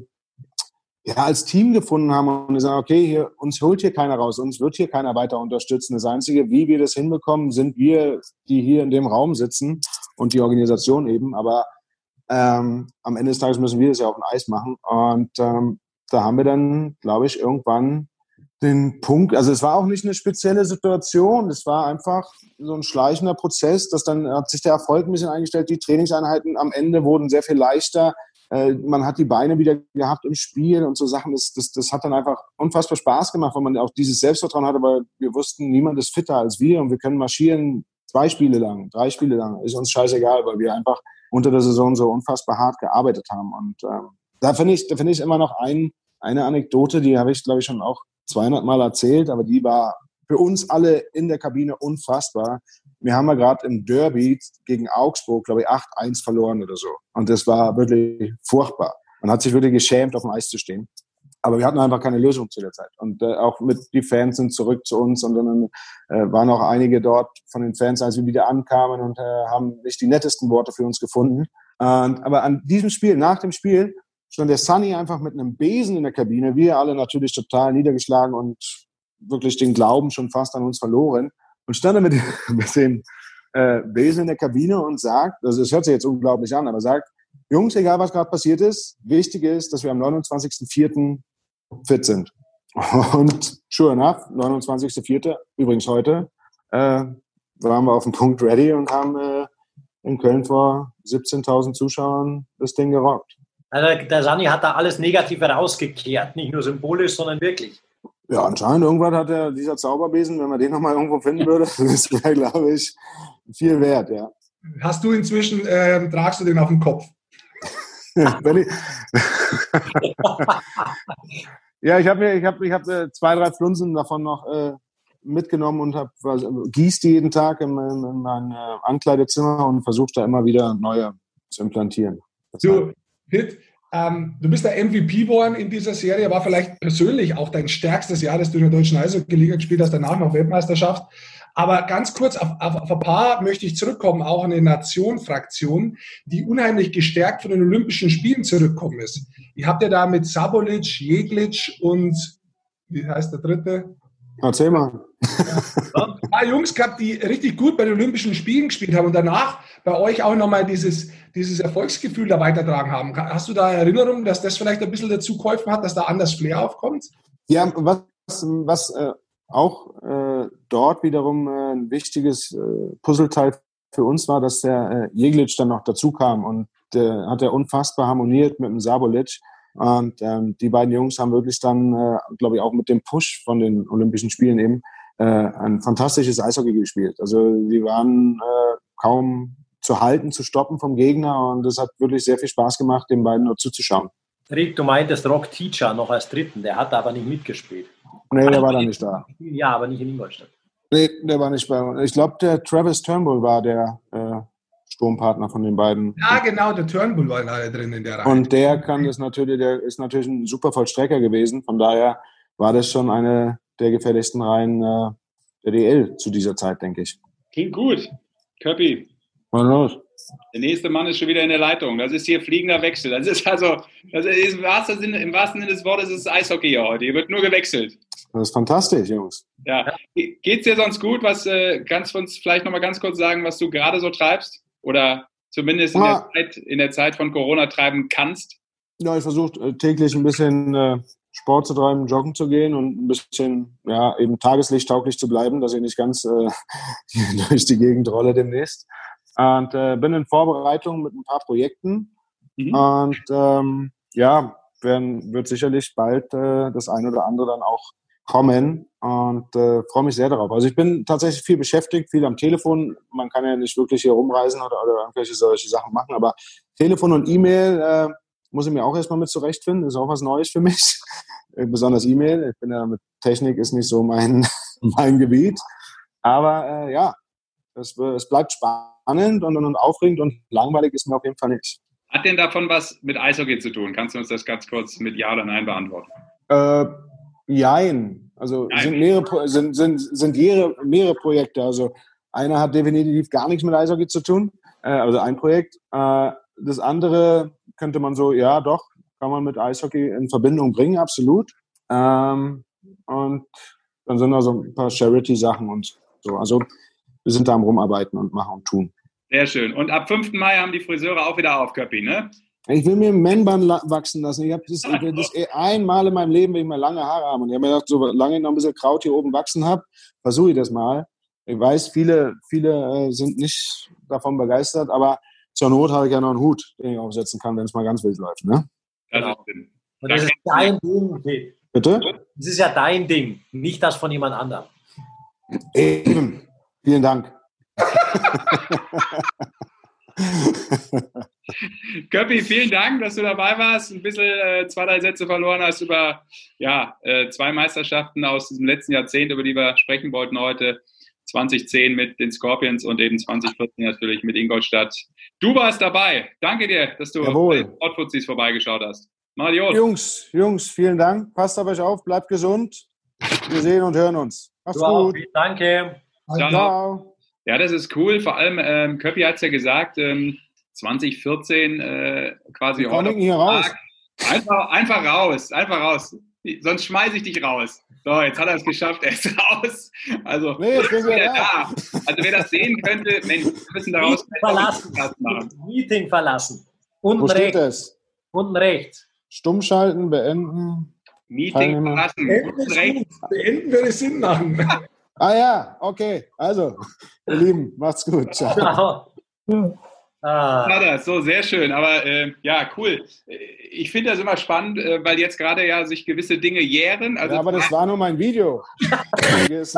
ja, als Team gefunden haben und sagen, okay, hier, uns holt hier keiner raus, uns wird hier keiner weiter unterstützen. Das Einzige, wie wir das hinbekommen, sind wir, die hier in dem Raum sitzen und die Organisation eben. Aber ähm, am Ende des Tages müssen wir das ja auf dem Eis machen. Und ähm, da haben wir dann, glaube ich, irgendwann den Punkt, also es war auch nicht eine spezielle Situation, es war einfach so ein schleichender Prozess, dass dann hat sich der Erfolg ein bisschen eingestellt, die Trainingseinheiten am Ende wurden sehr viel leichter, äh, man hat die Beine wieder gehabt im Spiel und so Sachen, das, das, das hat dann einfach unfassbar Spaß gemacht, weil man auch dieses Selbstvertrauen hatte, weil wir wussten, niemand ist fitter als wir und wir können marschieren zwei Spiele lang, drei Spiele lang, ist uns scheißegal, weil wir einfach unter der Saison so unfassbar hart gearbeitet haben. Und ähm, da finde ich, da finde ich immer noch ein, eine Anekdote, die habe ich, glaube ich, schon auch 200 Mal erzählt, aber die war für uns alle in der Kabine unfassbar. Wir haben ja gerade im Derby gegen Augsburg, glaube ich, 8-1 verloren oder so. Und das war wirklich furchtbar. Man hat sich wirklich geschämt, auf dem Eis zu stehen. Aber wir hatten einfach keine Lösung zu der Zeit. Und äh, auch mit die Fans sind zurück zu uns und dann äh, waren auch einige dort von den Fans, als wir wieder ankamen und äh, haben nicht die nettesten Worte für uns gefunden. Und, aber an diesem Spiel, nach dem Spiel, stand der Sunny einfach mit einem Besen in der Kabine. Wir alle natürlich total niedergeschlagen und wirklich den Glauben schon fast an uns verloren. Und stand er mit, mit dem äh, Besen in der Kabine und sagt, also es hört sich jetzt unglaublich an, aber sagt, Jungs, egal was gerade passiert ist, wichtig ist, dass wir am 29.04. fit sind. Und sure enough, 29.04., übrigens heute, äh, waren wir auf dem Punkt ready und haben äh, in Köln vor 17.000 Zuschauern das Ding gerockt. Also der Sani hat da alles Negative rausgekehrt, nicht nur symbolisch, sondern wirklich. Ja, anscheinend irgendwann hat er dieser Zauberbesen, wenn man den nochmal irgendwo finden würde, das wäre, glaube ich, viel wert, ja. Hast du inzwischen, äh, tragst du den auf dem Kopf? ja, ich habe mir, ich habe, ich habe äh, zwei, drei Flunsen davon noch äh, mitgenommen und habe gießt die jeden Tag in, in, in mein äh, Ankleidezimmer und versuche da immer wieder neue zu implantieren. du, Hit. Ähm, du bist der MVP geworden in dieser Serie, war vielleicht persönlich auch dein stärkstes Jahr, das du in der deutschen Eishockey-Liga gespielt hast, danach noch Weltmeisterschaft. Aber ganz kurz, auf, auf, auf, ein paar möchte ich zurückkommen, auch eine Nation-Fraktion, die unheimlich gestärkt von den Olympischen Spielen zurückgekommen ist. Ihr habt ja da mit Sabolic, Jeglic und wie heißt der dritte? Erzähl mal. Ja, zwei Jungs gehabt, die richtig gut bei den Olympischen Spielen gespielt haben und danach bei euch auch nochmal dieses, dieses Erfolgsgefühl da weitertragen haben. Hast du da Erinnerungen, dass das vielleicht ein bisschen dazu geholfen hat, dass da anders Flair aufkommt? Ja, was, was äh, auch äh, dort wiederum äh, ein wichtiges äh, Puzzleteil für uns war, dass der äh, Jeglic dann noch dazu kam und der hat er unfassbar harmoniert mit dem Sabolic. Und ähm, die beiden Jungs haben wirklich dann, äh, glaube ich, auch mit dem Push von den Olympischen Spielen eben äh, ein fantastisches Eishockey gespielt. Also die waren äh, kaum zu halten, zu stoppen vom Gegner und es hat wirklich sehr viel Spaß gemacht, den beiden nur zuzuschauen. Rick, du meintest Rock Teacher noch als Dritten, der hat aber nicht mitgespielt. Nee, der war da nicht da. Ja, aber nicht in Ingolstadt. Nee, der war nicht bei uns. Ich glaube, der Travis Turnbull war der äh, Sturmpartner von den beiden. Ja, genau, der Turnbull war da drin in der Reihe. Und der kann das natürlich, der ist natürlich ein super Vollstrecker gewesen. Von daher war das schon eine der gefährlichsten Reihen äh, der DL zu dieser Zeit, denke ich. Klingt gut. Köppi, was los? Der nächste Mann ist schon wieder in der Leitung. Das ist hier fliegender Wechsel. Das ist also, das ist im, wahrsten Sinne, im wahrsten Sinne des Wortes ist es Eishockey hier heute. Hier wird nur gewechselt. Das ist fantastisch, Jungs. Ja. Geht's dir sonst gut? Was äh, kannst du uns vielleicht nochmal ganz kurz sagen, was du gerade so treibst? Oder zumindest in, ah. der Zeit, in der Zeit von Corona treiben kannst? Ja, ich versuche äh, täglich ein bisschen äh, Sport zu treiben, joggen zu gehen und ein bisschen, ja, eben tageslichttauglich zu bleiben, dass ich nicht ganz äh, durch die Gegend rolle demnächst. Und äh, bin in Vorbereitung mit ein paar Projekten. Mhm. Und ähm, ja, werden, wird sicherlich bald äh, das eine oder andere dann auch kommen und äh, freue mich sehr darauf. Also ich bin tatsächlich viel beschäftigt, viel am Telefon. Man kann ja nicht wirklich hier rumreisen oder, oder irgendwelche solche Sachen machen, aber Telefon und E-Mail äh, muss ich mir auch erstmal mit zurechtfinden. Ist auch was Neues für mich. Besonders E-Mail. Ich bin ja mit Technik ist nicht so mein, mein Gebiet. Aber äh, ja, es, es bleibt spannend spannend und, und aufregend und langweilig ist mir auf jeden Fall nicht. Hat denn davon was mit Eishockey zu tun? Kannst du uns das ganz kurz mit Ja oder Nein beantworten? Äh, jein. Also Nein. sind mehrere sind, sind, sind mehrere, mehrere Projekte. Also einer hat definitiv gar nichts mit Eishockey zu tun, äh, also ein Projekt. Äh, das andere könnte man so, ja doch, kann man mit Eishockey in Verbindung bringen, absolut. Ähm, und dann sind da so ein paar Charity-Sachen und so. Also wir sind da am Rumarbeiten und machen und tun. Sehr schön. Und ab 5. Mai haben die Friseure auch wieder auf, Köppi, ne? Ich will mir ein Man-Bun wachsen lassen. Ich habe das, ich das eh einmal in meinem Leben, wenn ich mal lange Haare habe. Und ich habe mir gedacht, so lange ich noch ein bisschen Kraut hier oben wachsen habe, versuche ich das mal. Ich weiß, viele, viele äh, sind nicht davon begeistert, aber zur Not habe ich ja noch einen Hut, den ich aufsetzen kann, wenn es mal ganz wild läuft. Ne? Genau. Und das ist dein Ding. Bitte? Das ist ja dein Ding, nicht das von jemand anderem. Eben. Vielen Dank. Köppi, vielen Dank, dass du dabei warst. Ein bisschen äh, zwei, drei Sätze verloren hast über ja, äh, zwei Meisterschaften aus diesem letzten Jahrzehnt, über die wir sprechen wollten heute. 2010 mit den Scorpions und eben 2014 natürlich mit Ingolstadt. Du warst dabei. Danke dir, dass du Jawohl. bei vorbeigeschaut hast. Mariot. Jungs, Jungs, vielen Dank. Passt auf euch auf, bleibt gesund. Wir sehen und hören uns. Macht's gut. Danke. Ciao. Ciao. Ja, das ist cool. Vor allem, ähm, Köppi hat es ja gesagt, ähm, 2014 äh, quasi hier raus. Einfach, einfach raus, einfach raus. Sonst schmeiße ich dich raus. So, jetzt hat er es geschafft, er ist raus. Also, nee, jetzt bin wieder da. Also, wer das sehen könnte, Mensch, wir müssen daraus Meeting verlassen. Machen. Meeting verlassen. Unten Wo rechts. Das? Unten rechts. Stumm schalten, beenden. Meeting verlassen. Unten rechts. Beenden würde Sinn machen. Ah ja, okay. Also, ihr Lieben, macht's gut. Ciao. Ciao. Ah. so sehr schön. Aber äh, ja, cool. Ich finde das immer spannend, äh, weil jetzt gerade ja sich gewisse Dinge jähren. Also ja, aber das war nur mein Video. das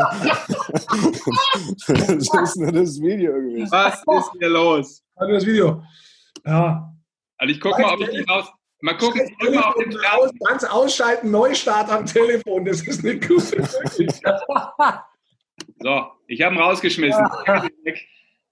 ist nur das Video gewesen. Was ist hier los? Also das Video. Ja. Also ich gucke mal, ob ich die raus. Mal gucken, ich mal auf den aus, ganz ausschalten, Neustart am Telefon. Das ist eine gute Möglichkeit. so, ich habe ihn rausgeschmissen.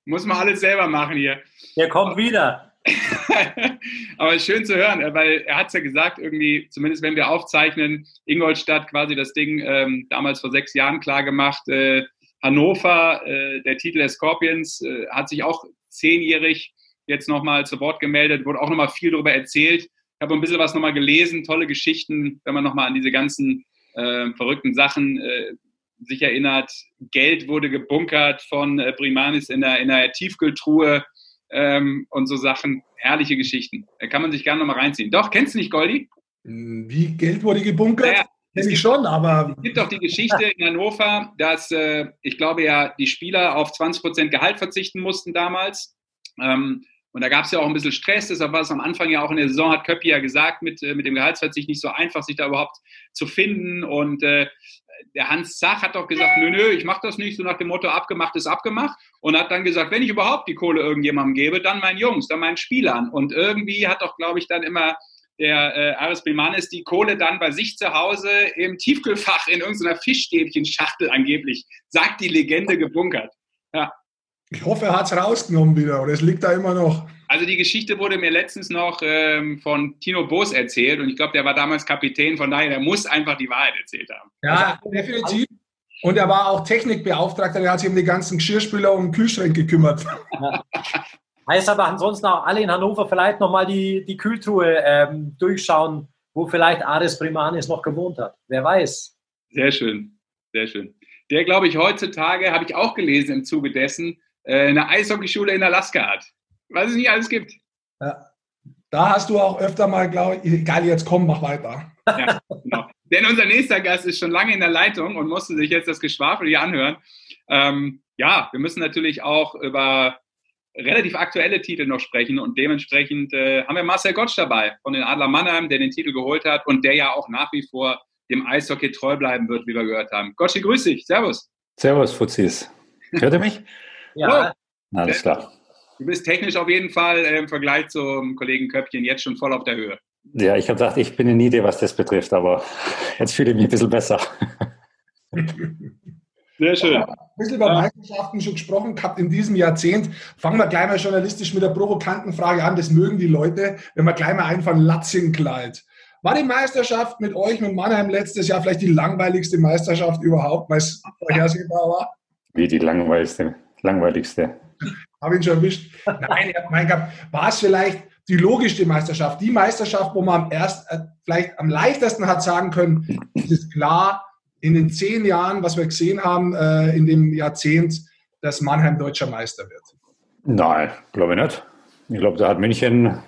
Muss man alles selber machen hier. Der kommt wieder. Aber schön zu hören, äh, weil er hat es ja gesagt, irgendwie, zumindest wenn wir aufzeichnen, Ingolstadt quasi das Ding ähm, damals vor sechs Jahren klar gemacht. Äh, Hannover, äh, der Titel der Scorpions, äh, hat sich auch zehnjährig jetzt nochmal zu Wort gemeldet, wurde auch nochmal viel darüber erzählt. Ich habe ein bisschen was nochmal gelesen, tolle Geschichten, wenn man nochmal an diese ganzen äh, verrückten Sachen äh, sich erinnert, Geld wurde gebunkert von äh, Primanis in der, in der Tiefkühltruhe ähm, und so Sachen. Herrliche Geschichten. Da kann man sich gerne nochmal reinziehen. Doch, kennst du nicht, Goldi? Hm, wie Geld wurde gebunkert? Naja, Kenn ich schon, aber. Es gibt doch die Geschichte in Hannover, dass äh, ich glaube ja, die Spieler auf 20% Gehalt verzichten mussten damals. Ähm, und da gab es ja auch ein bisschen Stress, deshalb war es am Anfang ja auch in der Saison, hat Köppi ja gesagt, mit, äh, mit dem Gehaltsverzicht nicht so einfach, sich da überhaupt zu finden. Und äh, der Hans Zach hat doch gesagt, nö, nö, ich mache das nicht, so nach dem Motto, abgemacht ist abgemacht. Und hat dann gesagt, wenn ich überhaupt die Kohle irgendjemandem gebe, dann meinen Jungs, dann meinen Spielern. Und irgendwie hat doch, glaube ich, dann immer der äh, Aris Bilmanis die Kohle dann bei sich zu Hause im Tiefkühlfach in irgendeiner Fischstäbchenschachtel angeblich, sagt die Legende, gebunkert. Ja. Ich hoffe, er hat es rausgenommen wieder oder es liegt da immer noch. Also die Geschichte wurde mir letztens noch ähm, von Tino Boos erzählt und ich glaube, der war damals Kapitän, von daher, der muss einfach die Wahrheit erzählt haben. Ja, also, definitiv. Und er war auch Technikbeauftragter, der hat sich um die ganzen Geschirrspüler und Kühlschränke gekümmert. Ja. Heißt aber ansonsten auch alle in Hannover vielleicht nochmal die, die Kühltruhe ähm, durchschauen, wo vielleicht Ares Primanis noch gewohnt hat. Wer weiß. Sehr schön, sehr schön. Der, glaube ich, heutzutage, habe ich auch gelesen im Zuge dessen, äh, eine Eishockeyschule in Alaska hat. Was es nicht alles gibt. Ja. Da hast du auch öfter mal, glaube ich, egal, jetzt komm, mach weiter. Ja, genau. Denn unser nächster Gast ist schon lange in der Leitung und musste sich jetzt das Geschwafel hier anhören. Ähm, ja, wir müssen natürlich auch über relativ aktuelle Titel noch sprechen und dementsprechend äh, haben wir Marcel Gottsch dabei von den Adler Mannheim, der den Titel geholt hat und der ja auch nach wie vor dem Eishockey treu bleiben wird, wie wir gehört haben. Gottsch, grüß dich. Servus. Servus, Fuzis. Hört ihr mich? ja. Oh, alles klar. Du bist technisch auf jeden Fall äh, im Vergleich zum Kollegen Köpfchen jetzt schon voll auf der Höhe. Ja, ich habe gedacht, ich bin eine Idee, was das betrifft, aber jetzt fühle ich mich ein bisschen besser. Sehr schön. Ein bisschen über Meisterschaften schon gesprochen gehabt in diesem Jahrzehnt. Fangen wir gleich mal journalistisch mit der provokanten Frage an. Das mögen die Leute, wenn wir gleich mal einfahren, Latzinkleid. War die Meisterschaft mit euch, mit Mannheim letztes Jahr vielleicht die langweiligste Meisterschaft überhaupt, weil es vorhersehbar war? Wie die langweiligste? langweiligste? Habe ihn schon erwischt. Nein, ich habe gemeint war es vielleicht die logischste Meisterschaft, die Meisterschaft, wo man am erst, äh, vielleicht am leichtesten hat sagen können, es ist klar, in den zehn Jahren, was wir gesehen haben, äh, in dem Jahrzehnt, dass Mannheim deutscher Meister wird? Nein, glaube ich nicht. Ich glaube, da hat München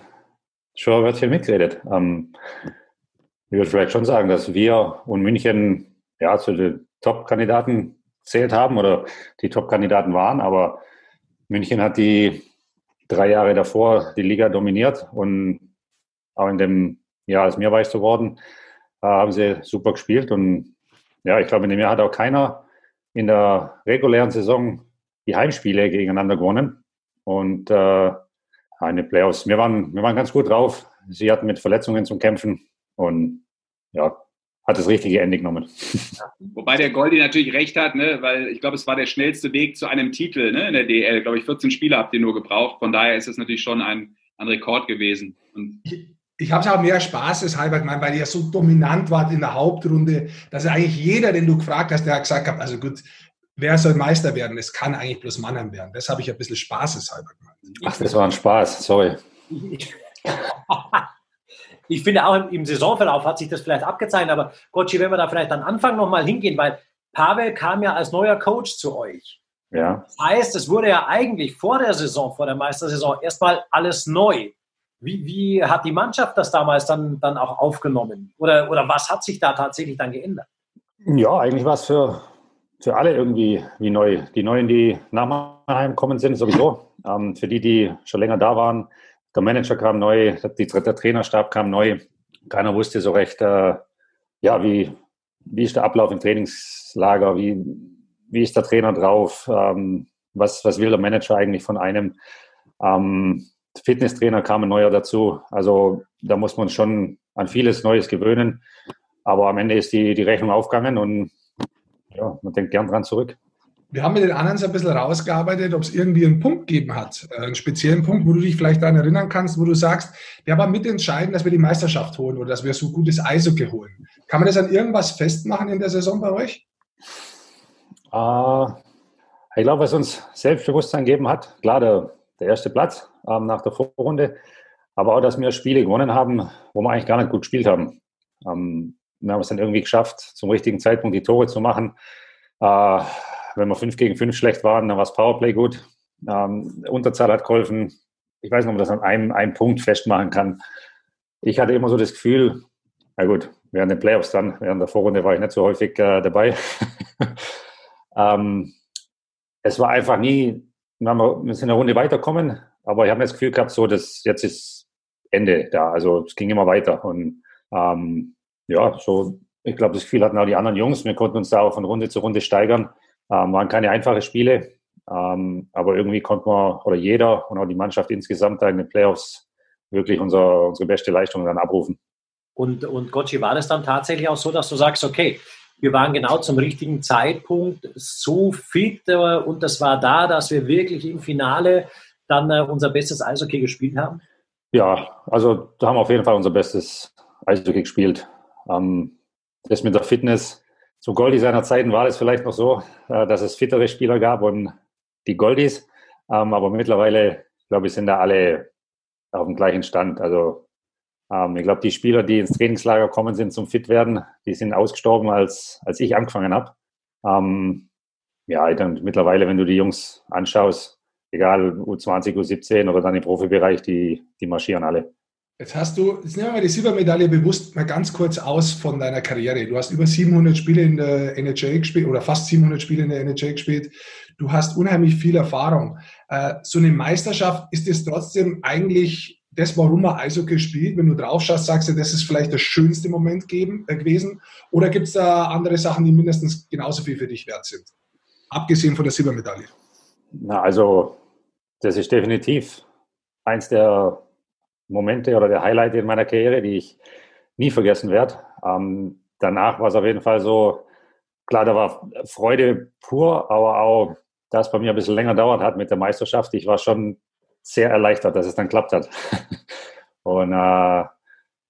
schon wird viel mitgeredet. Ähm, ich würde vielleicht schon sagen, dass wir und München ja zu den Top-Kandidaten zählt haben oder die Top-Kandidaten waren, aber München hat die drei Jahre davor die Liga dominiert und auch in dem Jahr, als mir weiß geworden, äh, haben sie super gespielt und ja, ich glaube, in dem Jahr hat auch keiner in der regulären Saison die Heimspiele gegeneinander gewonnen und äh, eine Playoffs. Wir waren, wir waren ganz gut drauf. Sie hatten mit Verletzungen zu kämpfen und ja, hat das richtige Ende genommen. Wobei der Goldi natürlich recht hat, ne? weil ich glaube, es war der schnellste Weg zu einem Titel ne? in der DL. Glaube ich, 14 Spieler habt ihr nur gebraucht. Von daher ist es natürlich schon ein, ein Rekord gewesen. Und ich, ich habe es auch mehr spaßeshalber gemeint, weil ihr so dominant wart in der Hauptrunde, dass eigentlich jeder, den du gefragt hast, der hat gesagt hat, also gut, wer soll Meister werden? Es kann eigentlich bloß Mannheim werden. Das habe ich ein bisschen spaßeshalber gemeint. Ach, das war ein Spaß, sorry. Ich finde auch im, Saisonverlauf hat sich das vielleicht abgezeichnet, aber Gotchi, wenn wir da vielleicht am Anfang nochmal hingehen, weil Pavel kam ja als neuer Coach zu euch. Ja. Das heißt, es wurde ja eigentlich vor der Saison, vor der Meistersaison, erstmal alles neu. Wie, wie hat die Mannschaft das damals dann, dann auch aufgenommen? Oder, oder was hat sich da tatsächlich dann geändert? Ja, eigentlich war es für, für alle irgendwie wie neu. Die Neuen, die nach Mannheim kommen sind, sowieso. Ähm, für die, die schon länger da waren, der Manager kam neu, die, der Trainerstab kam neu. Keiner wusste so recht, äh, ja, wie, wie ist der Ablauf im Trainingslager, wie, wie ist der Trainer drauf, ähm, was, was will der Manager eigentlich von einem. Ähm, Fitnesstrainer kam ein neuer dazu. Also da muss man schon an vieles Neues gewöhnen. Aber am Ende ist die, die Rechnung aufgegangen und ja, man denkt gern dran zurück. Wir haben mit den anderen so ein bisschen rausgearbeitet, ob es irgendwie einen Punkt gegeben hat, äh, einen speziellen Punkt, wo du dich vielleicht daran erinnern kannst, wo du sagst, der war mitentscheidend, dass wir die Meisterschaft holen oder dass wir so gutes Eishockey holen. Kann man das an irgendwas festmachen in der Saison bei euch? Uh, ich glaube, was uns Selbstbewusstsein gegeben hat, klar, der, der erste Platz ähm, nach der Vorrunde, aber auch, dass wir Spiele gewonnen haben, wo wir eigentlich gar nicht gut gespielt haben. Ähm, wir haben es dann irgendwie geschafft, zum richtigen Zeitpunkt die Tore zu machen. Uh, wenn wir 5 gegen 5 schlecht waren, dann war das Powerplay gut. Ähm, Unterzahl hat geholfen. Ich weiß nicht, ob man das an einem, einem Punkt festmachen kann. Ich hatte immer so das Gefühl, na gut, während den Playoffs dann, während der Vorrunde war ich nicht so häufig äh, dabei. ähm, es war einfach nie, wir, wir sind eine Runde weiterkommen, aber ich habe das Gefühl gehabt, so, dass jetzt ist Ende da. Also es ging immer weiter. Und ähm, ja, so, ich glaube, das Gefühl hatten auch die anderen Jungs. Wir konnten uns da auch von Runde zu Runde steigern. Ähm, waren keine einfachen Spiele, ähm, aber irgendwie konnte man oder jeder und auch die Mannschaft insgesamt in den Playoffs wirklich unser, unsere beste Leistung dann abrufen. Und, und Gotchi, war das dann tatsächlich auch so, dass du sagst, okay, wir waren genau zum richtigen Zeitpunkt so fit äh, und das war da, dass wir wirklich im Finale dann äh, unser bestes Eishockey gespielt haben? Ja, also da haben wir auf jeden Fall unser bestes Eishockey gespielt. Ähm, das mit der Fitness, zu Goldie seiner Zeiten war es vielleicht noch so, äh, dass es fittere Spieler gab und die Goldies. Ähm, aber mittlerweile, glaube ich, sind da alle auf dem gleichen Stand. Also ähm, ich glaube, die Spieler, die ins Trainingslager kommen sind zum fit werden, die sind ausgestorben, als, als ich angefangen habe. Ähm, ja, dann mittlerweile, wenn du die Jungs anschaust, egal U20, U17 oder dann im Profibereich, die, die marschieren alle. Jetzt hast du, jetzt nehmen wir mal die Silbermedaille bewusst mal ganz kurz aus von deiner Karriere. Du hast über 700 Spiele in der NHL gespielt oder fast 700 Spiele in der NHL gespielt. Du hast unheimlich viel Erfahrung. Äh, so eine Meisterschaft ist es trotzdem eigentlich das, warum man Eishockey spielt. Wenn du drauf schaust, sagst du, das ist vielleicht der schönste Moment äh, gewesen. Oder gibt es da andere Sachen, die mindestens genauso viel für dich wert sind? Abgesehen von der Silbermedaille. Na, also, das ist definitiv eins der Momente oder der Highlight in meiner Karriere, die ich nie vergessen werde. Ähm, danach war es auf jeden Fall so, klar, da war Freude pur, aber auch, da es bei mir ein bisschen länger dauert hat mit der Meisterschaft, ich war schon sehr erleichtert, dass es dann klappt hat. und äh,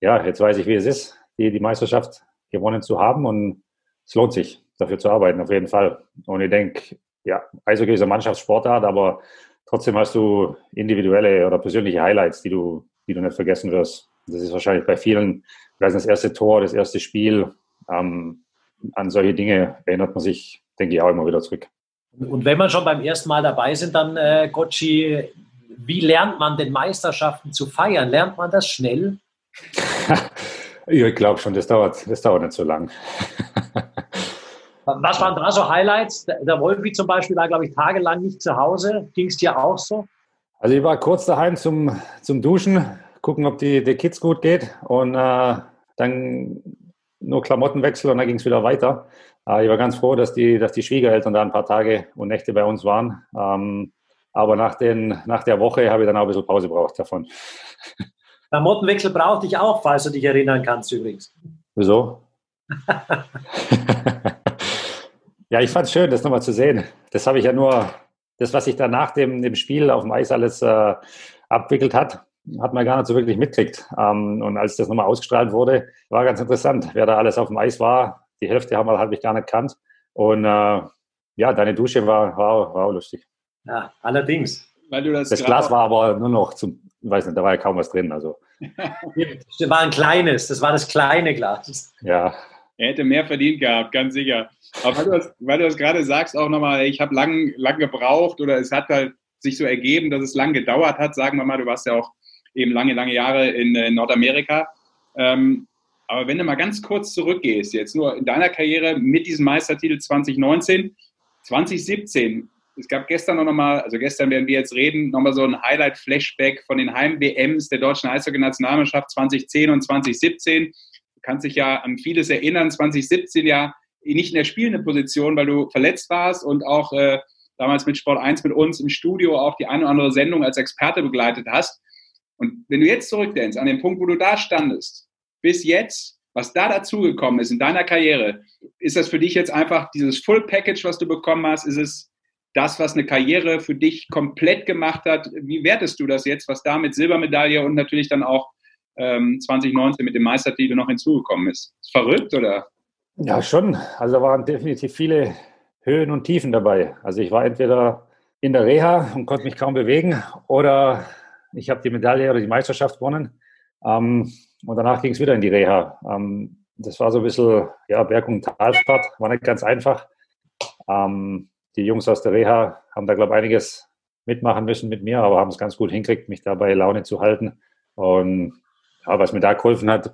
ja, jetzt weiß ich, wie es ist, die, die Meisterschaft gewonnen zu haben und es lohnt sich, dafür zu arbeiten, auf jeden Fall. Und ich denke, ja, Eishockey ist eine Mannschaftssportart, aber trotzdem hast du individuelle oder persönliche Highlights, die du die du nicht vergessen wirst. Das ist wahrscheinlich bei vielen, weiß das erste Tor, das erste Spiel, ähm, an solche Dinge erinnert man sich, denke ich, auch immer wieder zurück. Und wenn wir schon beim ersten Mal dabei sind, dann, äh, Gotchi, wie lernt man denn Meisterschaften zu feiern? Lernt man das schnell? ich glaube schon, das dauert, das dauert nicht so lang. Was waren da so Highlights? Der Wolfi zum Beispiel war, glaube ich, tagelang nicht zu Hause. Ging es dir auch so? Also ich war kurz daheim zum, zum Duschen, gucken, ob die, die Kids gut geht und äh, dann nur Klamottenwechsel und dann ging es wieder weiter. Äh, ich war ganz froh, dass die, dass die Schwiegereltern da ein paar Tage und Nächte bei uns waren. Ähm, aber nach, den, nach der Woche habe ich dann auch ein bisschen Pause braucht davon. Klamottenwechsel brauchte ich auch, falls du dich erinnern kannst übrigens. Wieso? ja, ich fand es schön, das nochmal zu sehen. Das habe ich ja nur, das, was sich da nach dem, dem Spiel auf dem Eis alles äh, abwickelt hat, hat man gar nicht so wirklich mitgekriegt. Ähm, und als das nochmal ausgestrahlt wurde, war ganz interessant, wer da alles auf dem Eis war. Die Hälfte haben wir halt gar nicht kannt. Und äh, ja, deine Dusche war, war, war auch lustig. Ja, allerdings. Weil du das, das Glas war aber nur noch zum, ich weiß nicht, da war ja kaum was drin. Also. das war ein kleines, das war das kleine Glas. Ja. Er hätte mehr verdient gehabt, ganz sicher. Aber weil du das, weil du das gerade sagst, auch nochmal, ich habe lang, lang gebraucht oder es hat halt sich so ergeben, dass es lang gedauert hat. Sagen wir mal, du warst ja auch eben lange, lange Jahre in, in Nordamerika. Ähm, aber wenn du mal ganz kurz zurückgehst, jetzt nur in deiner Karriere mit diesem Meistertitel 2019, 2017, es gab gestern noch mal, also gestern werden wir jetzt reden, nochmal so ein Highlight-Flashback von den Heim-WMs der deutschen Eishockey-Nationalmannschaft 2010 und 2017. Du kannst dich ja an vieles erinnern, 2017 ja nicht in der spielenden Position, weil du verletzt warst und auch äh, damals mit Sport 1 mit uns im Studio auch die eine oder andere Sendung als Experte begleitet hast. Und wenn du jetzt zurückdenkst an den Punkt, wo du da standest, bis jetzt, was da dazugekommen ist in deiner Karriere, ist das für dich jetzt einfach dieses Full Package, was du bekommen hast? Ist es das, was eine Karriere für dich komplett gemacht hat? Wie wertest du das jetzt, was da mit Silbermedaille und natürlich dann auch ähm, 2019 mit dem Meistertitel noch hinzugekommen ist? Ist verrückt oder? Ja, schon. Also da waren definitiv viele Höhen und Tiefen dabei. Also ich war entweder in der Reha und konnte mich kaum bewegen oder ich habe die Medaille oder die Meisterschaft gewonnen. Ähm, und danach ging es wieder in die Reha. Ähm, das war so ein bisschen ja, Berg- und Talfahrt, war nicht ganz einfach. Ähm, die Jungs aus der Reha haben da, glaube ich, einiges mitmachen müssen mit mir, aber haben es ganz gut hinkriegt, mich dabei Laune zu halten. Und ja, was mir da geholfen hat,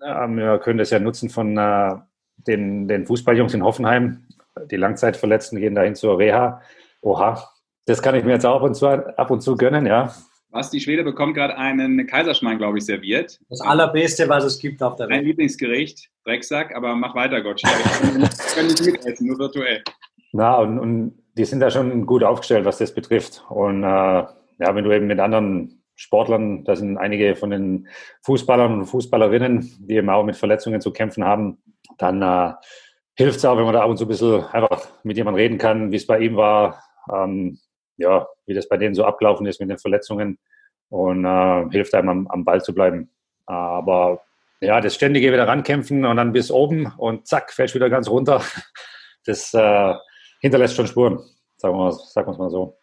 äh, wir können das ja nutzen von äh, den, den Fußballjungs in Hoffenheim. Die Langzeitverletzten gehen dahin zur Reha. Oha, das kann ich mir jetzt auch ab und zu, ab und zu gönnen, ja. Was, die Schwede bekommt gerade einen Kaiserschmarrn, glaube ich, serviert. Das allerbeste, was es gibt auf der Welt. Mein Lieblingsgericht, Drecksack, aber mach weiter, Gott. Ich kann nicht mitessen, nur virtuell. Na, und, und die sind da schon gut aufgestellt, was das betrifft. Und äh, ja, wenn du eben mit anderen Sportlern, da sind einige von den Fußballern und Fußballerinnen, die eben auch mit Verletzungen zu kämpfen haben, dann äh, hilft es auch, wenn man da ab und zu ein bisschen einfach mit jemandem reden kann, wie es bei ihm war. Ähm, ja, wie das bei denen so abgelaufen ist mit den Verletzungen und äh, hilft einem am, am, Ball zu bleiben. Aber ja, das ständige wieder rankämpfen und dann bis oben und zack, fällst wieder ganz runter. Das äh, hinterlässt schon Spuren, sagen wir es mal so.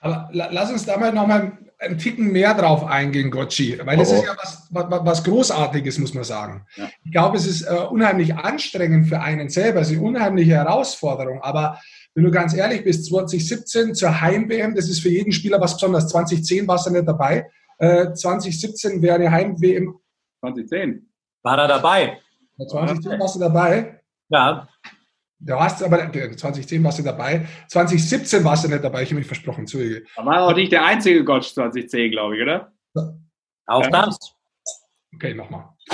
Aber lass uns da mal nochmal einen Ticken mehr drauf eingehen, Gotchi, weil das oh. ist ja was, was, was, Großartiges, muss man sagen. Ja. Ich glaube, es ist äh, unheimlich anstrengend für einen selber, es ist eine unheimliche Herausforderung, aber wenn du ganz ehrlich bist, 2017 zur Heim-WM, das ist für jeden Spieler was Besonderes. 2010 warst du nicht dabei. Äh, 2017 wäre eine Heim-WM. 2010. War er dabei? 2010 warst du dabei. Ja. Du hast aber 2010 warst du dabei. 2017 warst du nicht dabei, ich habe mich versprochen, Zeuge. Da war auch nicht der einzige Gott 2010, glaube ich, oder? Auch das. Okay, nochmal.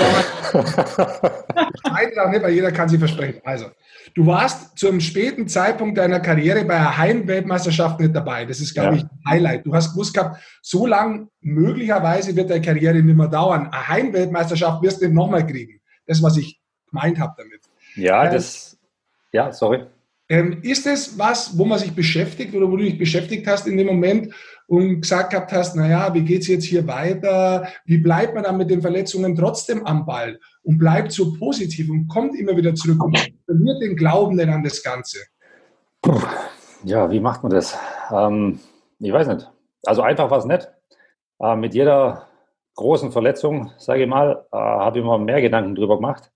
Eintrag nicht, weil jeder kann sich versprechen. Also, du warst zum späten Zeitpunkt deiner Karriere bei einer Heimweltmeisterschaft nicht dabei. Das ist, glaube ja. ich, ein Highlight. Du hast gewusst gehabt, so lang möglicherweise wird deine Karriere nicht mehr dauern. Eine Heimweltmeisterschaft wirst du nicht nochmal kriegen. Das, was ich gemeint habe damit. Ja, ähm, das, ja, sorry. Ähm, ist es was, wo man sich beschäftigt oder wo du dich beschäftigt hast in dem Moment und gesagt gehabt hast, naja, wie geht es jetzt hier weiter? Wie bleibt man dann mit den Verletzungen trotzdem am Ball und bleibt so positiv und kommt immer wieder zurück und verliert den Glauben denn an das Ganze? Ja, wie macht man das? Ähm, ich weiß nicht. Also einfach war es nicht. Äh, mit jeder großen Verletzung, sage ich mal, äh, habe ich mir mehr Gedanken drüber gemacht.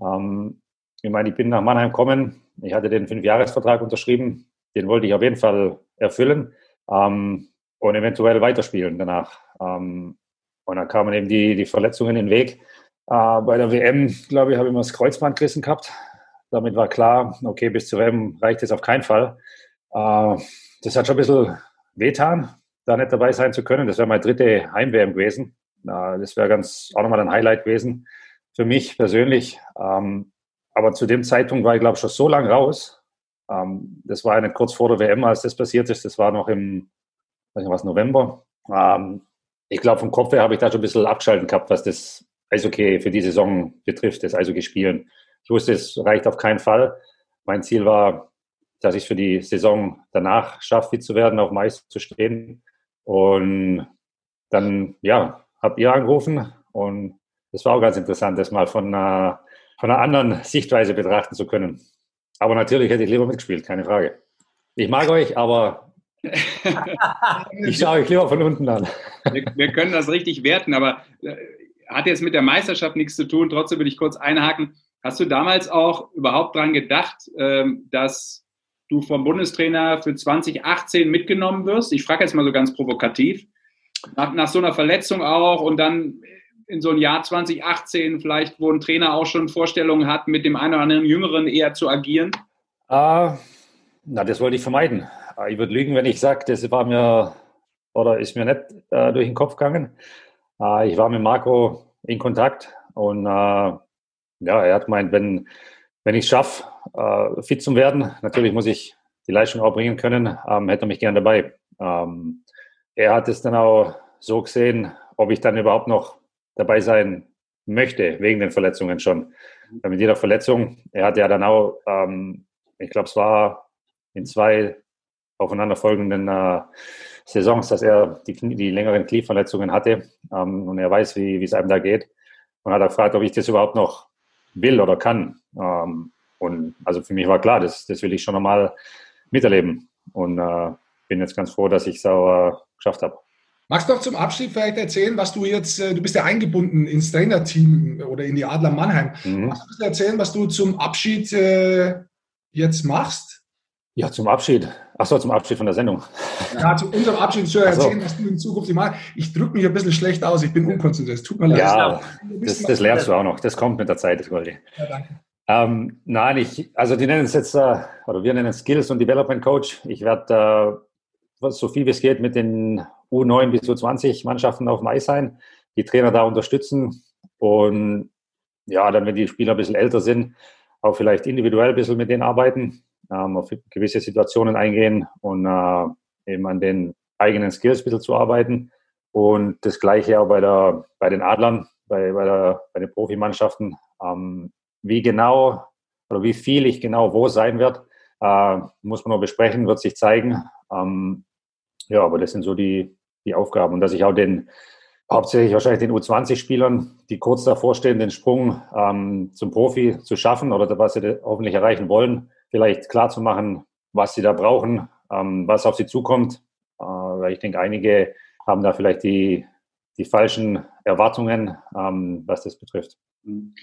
Ähm, ich meine, ich bin nach Mannheim gekommen. Ich hatte den Fünfjahresvertrag unterschrieben. Den wollte ich auf jeden Fall erfüllen. Ähm, und eventuell weiterspielen danach. Ähm, und dann kamen eben die, die Verletzungen in den Weg. Äh, bei der WM, glaube ich, habe ich immer das Kreuzband gerissen gehabt. Damit war klar, okay, bis zur WM reicht es auf keinen Fall. Äh, das hat schon ein bisschen wehtan, da nicht dabei sein zu können. Das wäre meine dritte Heim-WM gewesen. Äh, das wäre ganz auch nochmal ein Highlight gewesen für mich persönlich. Ähm, aber zu dem Zeitpunkt war ich, glaube ich, schon so lange raus. Ähm, das war nicht kurz vor der WM, als das passiert ist. Das war noch im, weiß nicht was, November. Ähm, ich glaube, vom Kopf her habe ich da schon ein bisschen abgeschalten gehabt, was das Eishockey für die Saison betrifft, das Eishockey spielen. Ich wusste, es reicht auf keinen Fall. Mein Ziel war, dass ich für die Saison danach schaffe, fit zu werden, auf Mais zu stehen. Und dann, ja, habt ihr angerufen und das war auch ganz interessant, das mal von einer, von einer anderen Sichtweise betrachten zu können. Aber natürlich hätte ich lieber mitgespielt, keine Frage. Ich mag euch, aber ich schaue euch lieber von unten an. Wir, wir, können das richtig werten, aber äh, hat jetzt mit der Meisterschaft nichts zu tun. Trotzdem will ich kurz einhaken. Hast du damals auch überhaupt daran gedacht, ähm, dass du vom Bundestrainer für 2018 mitgenommen wirst? Ich frage jetzt mal so ganz provokativ. Nach, nach so einer Verletzung auch und dann in so ein Jahr 2018 vielleicht, wo ein Trainer auch schon Vorstellungen hat, mit dem einen oder anderen Jüngeren eher zu agieren? Uh, na, das wollte ich vermeiden. Ah, ich würde lügen, wenn ich sage, das war mir oder ist mir nicht äh, durch den Kopf gegangen. Äh, ich war mit Marco in Kontakt und äh, ja, er hat gemeint, wenn, wenn ich es schaffe, äh, fit zu werden, natürlich muss ich die Leistung auch bringen können, ähm, hätte er mich gern dabei. Ähm, er hat es dann auch so gesehen, ob ich dann überhaupt noch dabei sein möchte, wegen den Verletzungen schon. Mit jeder Verletzung, er hatte ja dann auch, ähm, ich glaube, es war in zwei aufeinanderfolgenden äh, Saisons, dass er die, die längeren Knieverletzungen hatte ähm, und er weiß, wie es einem da geht. Und hat er gefragt, ob ich das überhaupt noch will oder kann. Ähm, und also für mich war klar, das, das will ich schon nochmal miterleben. Und äh, bin jetzt ganz froh, dass ich es auch äh, geschafft habe. Magst du noch zum Abschied vielleicht erzählen, was du jetzt, äh, du bist ja eingebunden ins Trainerteam oder in die Adler Mannheim. Mhm. Magst du erzählen, was du zum Abschied äh, jetzt machst? Ja, zum Abschied. Achso, zum Abschied von der Sendung. Ja, zu unserem Abschied zu erzählen, so. was du in Zukunft machst. Ich drücke mich ein bisschen schlecht aus, ich bin unkonzentriert. Tut mir leid. Ja, das, das lernst du auch noch. Das kommt mit der Zeit, Goldi. Ja, danke. Ähm, nein, ich, also die nennen es jetzt, äh, oder wir nennen es Skills und Development Coach. Ich werde äh, so viel wie es geht mit den U9 bis U20 Mannschaften auf dem Eis sein, die Trainer da unterstützen und ja, dann, wenn die Spieler ein bisschen älter sind, auch vielleicht individuell ein bisschen mit denen arbeiten, ähm, auf gewisse Situationen eingehen und äh, eben an den eigenen Skills ein bisschen zu arbeiten. Und das Gleiche auch bei, der, bei den Adlern, bei, bei, der, bei den Profimannschaften. Ähm, wie genau oder wie viel ich genau wo sein werde, äh, muss man noch besprechen, wird sich zeigen. Ähm, ja, aber das sind so die, die Aufgaben. Und dass ich auch den, hauptsächlich wahrscheinlich den U20-Spielern, die kurz davor stehen, den Sprung ähm, zum Profi zu schaffen oder was sie hoffentlich erreichen wollen, vielleicht klar zu machen, was sie da brauchen, ähm, was auf sie zukommt. Äh, weil ich denke, einige haben da vielleicht die, die falschen Erwartungen, ähm, was das betrifft.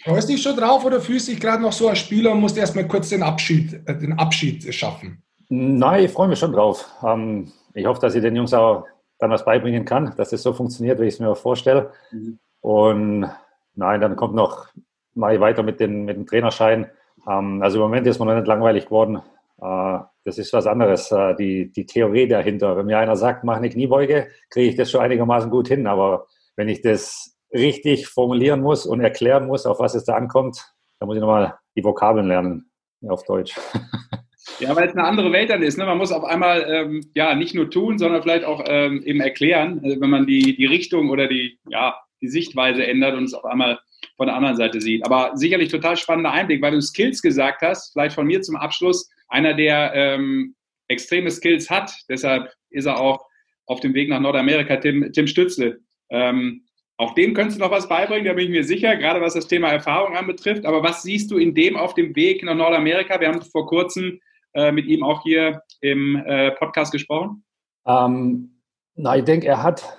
Freust du dich schon drauf oder fühlst du dich gerade noch so als Spieler und musst erstmal kurz den Abschied, äh, den Abschied schaffen? Nein, ich freue mich schon drauf. Ähm, ich hoffe, dass ich den Jungs auch dann was beibringen kann, dass es so funktioniert, wie ich es mir vorstelle. Mhm. Und nein, dann kommt noch mal weiter mit, den, mit dem Trainerschein. Ähm, also im Moment ist man noch nicht langweilig geworden. Äh, das ist was anderes, äh, die, die Theorie dahinter. Wenn mir einer sagt, mach eine Kniebeuge, kriege ich das schon einigermaßen gut hin. Aber wenn ich das richtig formulieren muss und erklären muss, auf was es da ankommt, dann muss ich nochmal die Vokabeln lernen auf Deutsch. Ja, weil es eine andere Welt dann ist. Ne? Man muss auf einmal ähm, ja nicht nur tun, sondern vielleicht auch ähm, eben erklären, also wenn man die, die Richtung oder die, ja, die Sichtweise ändert und es auf einmal von der anderen Seite sieht. Aber sicherlich total spannender Einblick, weil du Skills gesagt hast, vielleicht von mir zum Abschluss, einer, der ähm, extreme Skills hat, deshalb ist er auch auf dem Weg nach Nordamerika, Tim, Tim Stützle. Ähm, auch dem könntest du noch was beibringen, da bin ich mir sicher, gerade was das Thema Erfahrung anbetrifft. Aber was siehst du in dem auf dem Weg nach Nordamerika? Wir haben vor kurzem äh, mit ihm auch hier im äh, Podcast gesprochen? Ähm, na, ich denke, er hat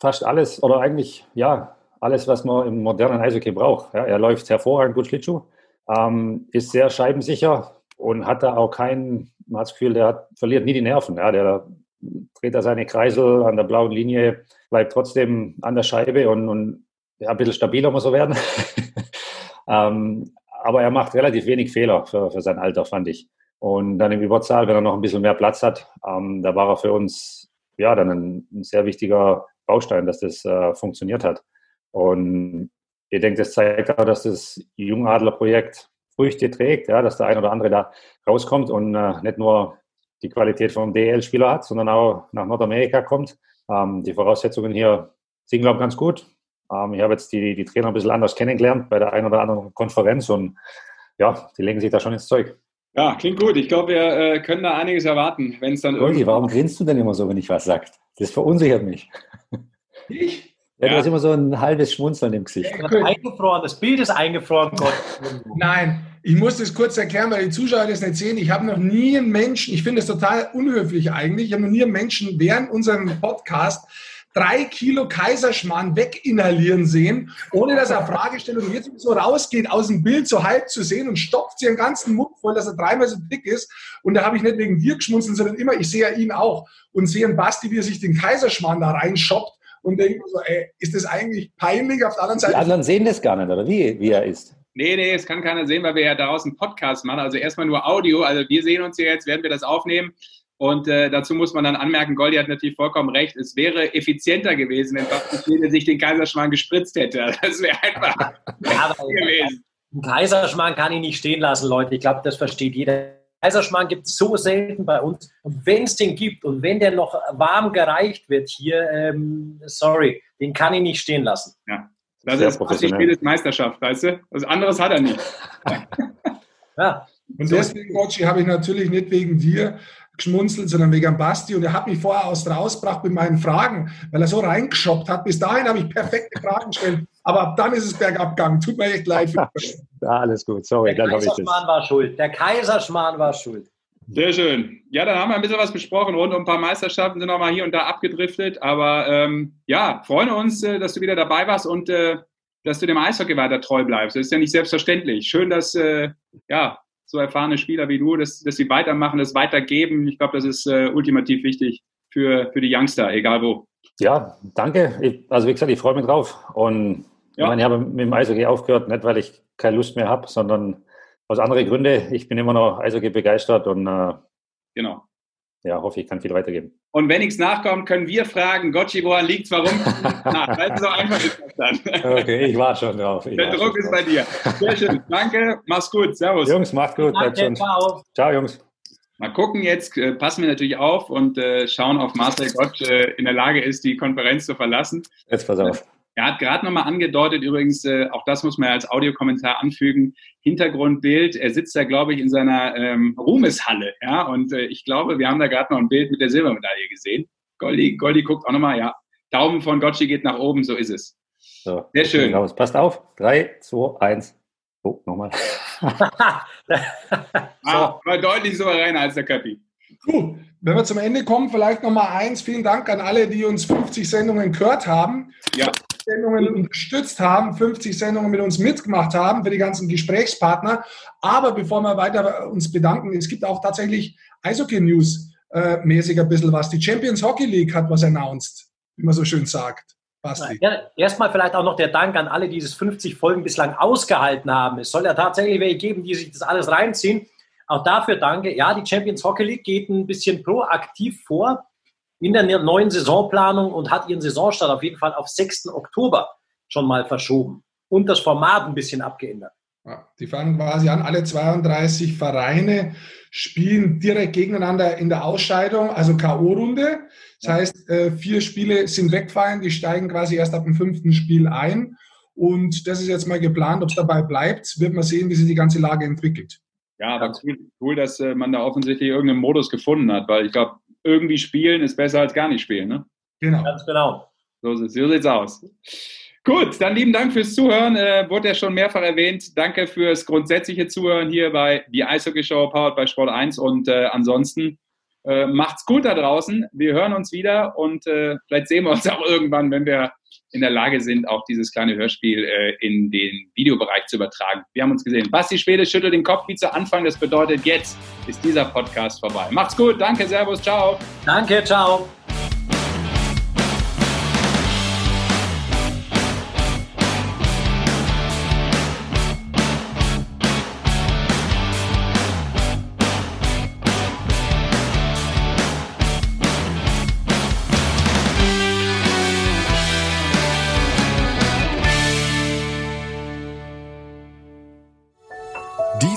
fast alles oder eigentlich ja alles, was man im modernen Eishockey braucht. Ja, er läuft hervorragend gut Schlittschuh, ähm, ist sehr scheibensicher und hat da auch keinen, man hat das Gefühl, der hat, verliert nie die Nerven. Ja, der dreht er seine Kreisel an der blauen Linie, bleibt trotzdem an der Scheibe und, und ja, ein bisschen stabiler muss er werden. ähm, aber er macht relativ wenig Fehler für, für sein Alter, fand ich. Und dann im Überzahl, wenn er noch ein bisschen mehr Platz hat, ähm, da war er für uns ja dann ein, ein sehr wichtiger Baustein, dass das äh, funktioniert hat. Und ich denke, das zeigt auch, dass das Jungadler-Projekt Früchte trägt, ja, dass der ein oder andere da rauskommt und äh, nicht nur die Qualität vom DL-Spieler hat, sondern auch nach Nordamerika kommt. Ähm, die Voraussetzungen hier sind, glaube ich, ganz gut. Ähm, ich habe jetzt die, die Trainer ein bisschen anders kennengelernt bei der einen oder anderen Konferenz und ja, die legen sich da schon ins Zeug. Ja, klingt gut. Ich glaube, wir äh, können da einiges erwarten, wenn es dann Uli, warum grinst du denn immer so, wenn ich was sage? Das verunsichert mich. Ich? Ja, ja. du hast immer so ein halbes Schmunzeln im Gesicht. Ja, eingefroren, das Bild ist eingefroren. Gott. Nein, ich muss das kurz erklären, weil die Zuschauer das nicht sehen. Ich habe noch nie einen Menschen, ich finde es total unhöflich eigentlich, ich habe noch nie einen Menschen während unserem Podcast drei Kilo Kaiserschmarrn weginhalieren sehen, ohne dass er Fragestellung jetzt so rausgeht, aus dem Bild so halb zu sehen und stopft sich den ganzen Mund voll, dass er dreimal so dick ist. Und da habe ich nicht wegen dir geschmunzelt, sondern immer, ich sehe ja ihn auch und sehe einen Basti, wie er sich den Kaiserschmarrn da reinschoppt und denke so, ey, ist das eigentlich peinlich? Auf der anderen Seite. Die anderen sehen das gar nicht, oder wie, wie er ist. Nee, nee, es kann keiner sehen, weil wir ja daraus einen Podcast machen. Also erstmal nur Audio. Also wir sehen uns hier jetzt, werden wir das aufnehmen. Und äh, dazu muss man dann anmerken, Goldi hat natürlich vollkommen recht, es wäre effizienter gewesen, wenn Basti sich den Kaiserschmarrn gespritzt hätte. Das wäre einfach ja, gewesen. Ein Kaiserschmarrn kann ich nicht stehen lassen, Leute. Ich glaube, das versteht jeder. Kaiserschmarrn gibt es so selten bei uns. Und wenn es den gibt und wenn der noch warm gereicht wird hier, ähm, sorry, den kann ich nicht stehen lassen. Ja, das Sehr ist Basti Meisterschaft, weißt du? Was anderes hat er nicht. ja. Und deswegen, Gotchi, habe ich natürlich nicht wegen dir geschmunzelt, sondern wegen Basti. Und er hat mich vorher aus rausgebracht mit meinen Fragen, weil er so reingeschoppt hat. Bis dahin habe ich perfekte Fragen gestellt. Aber ab dann ist es bergab gegangen. Tut mir echt leid. ja, alles gut. Sorry, Der Kaiserschmarrn war schuld. Der Kaiserschmarrn war schuld. Sehr schön. Ja, dann haben wir ein bisschen was besprochen rund um ein paar Meisterschaften, sind auch mal hier und da abgedriftet. Aber ähm, ja, freuen uns, äh, dass du wieder dabei warst und äh, dass du dem Eishockey weiter treu bleibst. Das ist ja nicht selbstverständlich. Schön, dass äh, ja, so erfahrene Spieler wie du, dass, dass sie weitermachen, das weitergeben. Ich glaube, das ist äh, ultimativ wichtig für, für die Youngster, egal wo. Ja, danke. Ich, also wie gesagt, ich freue mich drauf. Und ja. ich meine, ich habe mit dem Eishockey aufgehört, nicht weil ich keine Lust mehr habe, sondern aus anderen Gründen. Ich bin immer noch Eishockey begeistert und äh, genau ja, hoffe ich kann viel weitergeben. Und wenn nichts nachkommt, können wir fragen, Gotchi, woran liegt Warum? Na, weil so einfach ist dann. Okay, ich warte schon drauf. Ich Der Druck ist bei dir. Sehr schön. Danke, mach's gut. Servus. Jungs, macht's gut. Danke, ciao. Ciao, Jungs. Mal gucken, jetzt äh, passen wir natürlich auf und äh, schauen, ob Marcel Gott äh, in der Lage ist, die Konferenz zu verlassen. Jetzt pass auf. Er hat gerade nochmal angedeutet, übrigens, äh, auch das muss man als Audiokommentar anfügen, Hintergrundbild, er sitzt da, glaube ich, in seiner ähm, Ruhmeshalle, ja, und äh, ich glaube, wir haben da gerade noch ein Bild mit der Silbermedaille gesehen. Goldi, Goldi guckt auch nochmal, ja, Daumen von Gotchi geht nach oben, so ist es. So, Sehr schön. Raus. Passt auf, drei, zwei, eins. Oh, nochmal. ah, war deutlich souveräner als der Köppi. Cool. Wenn wir zum Ende kommen, vielleicht nochmal eins. Vielen Dank an alle, die uns 50 Sendungen gehört haben. Ja. Sendungen unterstützt haben, 50 Sendungen mit uns mitgemacht haben, für die ganzen Gesprächspartner. Aber bevor wir weiter uns bedanken, es gibt auch tatsächlich Eishockey-News äh, mäßig ein bisschen was. Die Champions Hockey League hat was announced, wie man so schön sagt. Basti. Ja, erstmal vielleicht auch noch der Dank an alle, die diese 50 Folgen bislang ausgehalten haben. Es soll ja tatsächlich welche geben, die sich das alles reinziehen. Auch dafür danke. Ja, die Champions Hockey League geht ein bisschen proaktiv vor in der neuen Saisonplanung und hat ihren Saisonstart auf jeden Fall auf 6. Oktober schon mal verschoben und das Format ein bisschen abgeändert. Ja, die fangen quasi an, alle 32 Vereine spielen direkt gegeneinander in der Ausscheidung, also K.O.-Runde. Das heißt, äh, vier Spiele sind weggefallen, die steigen quasi erst ab dem fünften Spiel ein. Und das ist jetzt mal geplant, ob es dabei bleibt, wird man sehen, wie sich die ganze Lage entwickelt. Ja, aber cool, cool dass äh, man da offensichtlich irgendeinen Modus gefunden hat, weil ich glaube, irgendwie spielen ist besser als gar nicht spielen. Ne? Genau. Ganz genau. So, so sieht's aus. Gut, dann lieben Dank fürs Zuhören. Äh, wurde ja schon mehrfach erwähnt. Danke fürs grundsätzliche Zuhören hier bei die Eishockey Show powered bei Sport 1 und äh, ansonsten Äh, macht's gut da draußen. Wir hören uns wieder und äh, vielleicht sehen wir uns auch irgendwann, wenn wir in der Lage sind, auch dieses kleine Hörspiel äh, in den Videobereich zu übertragen. Wir haben uns gesehen. Basti Schwede schüttelt den Kopf wie zu Anfang. Das bedeutet, jetzt ist dieser Podcast vorbei. Macht's gut. Danke, Servus. Ciao. Danke, ciao.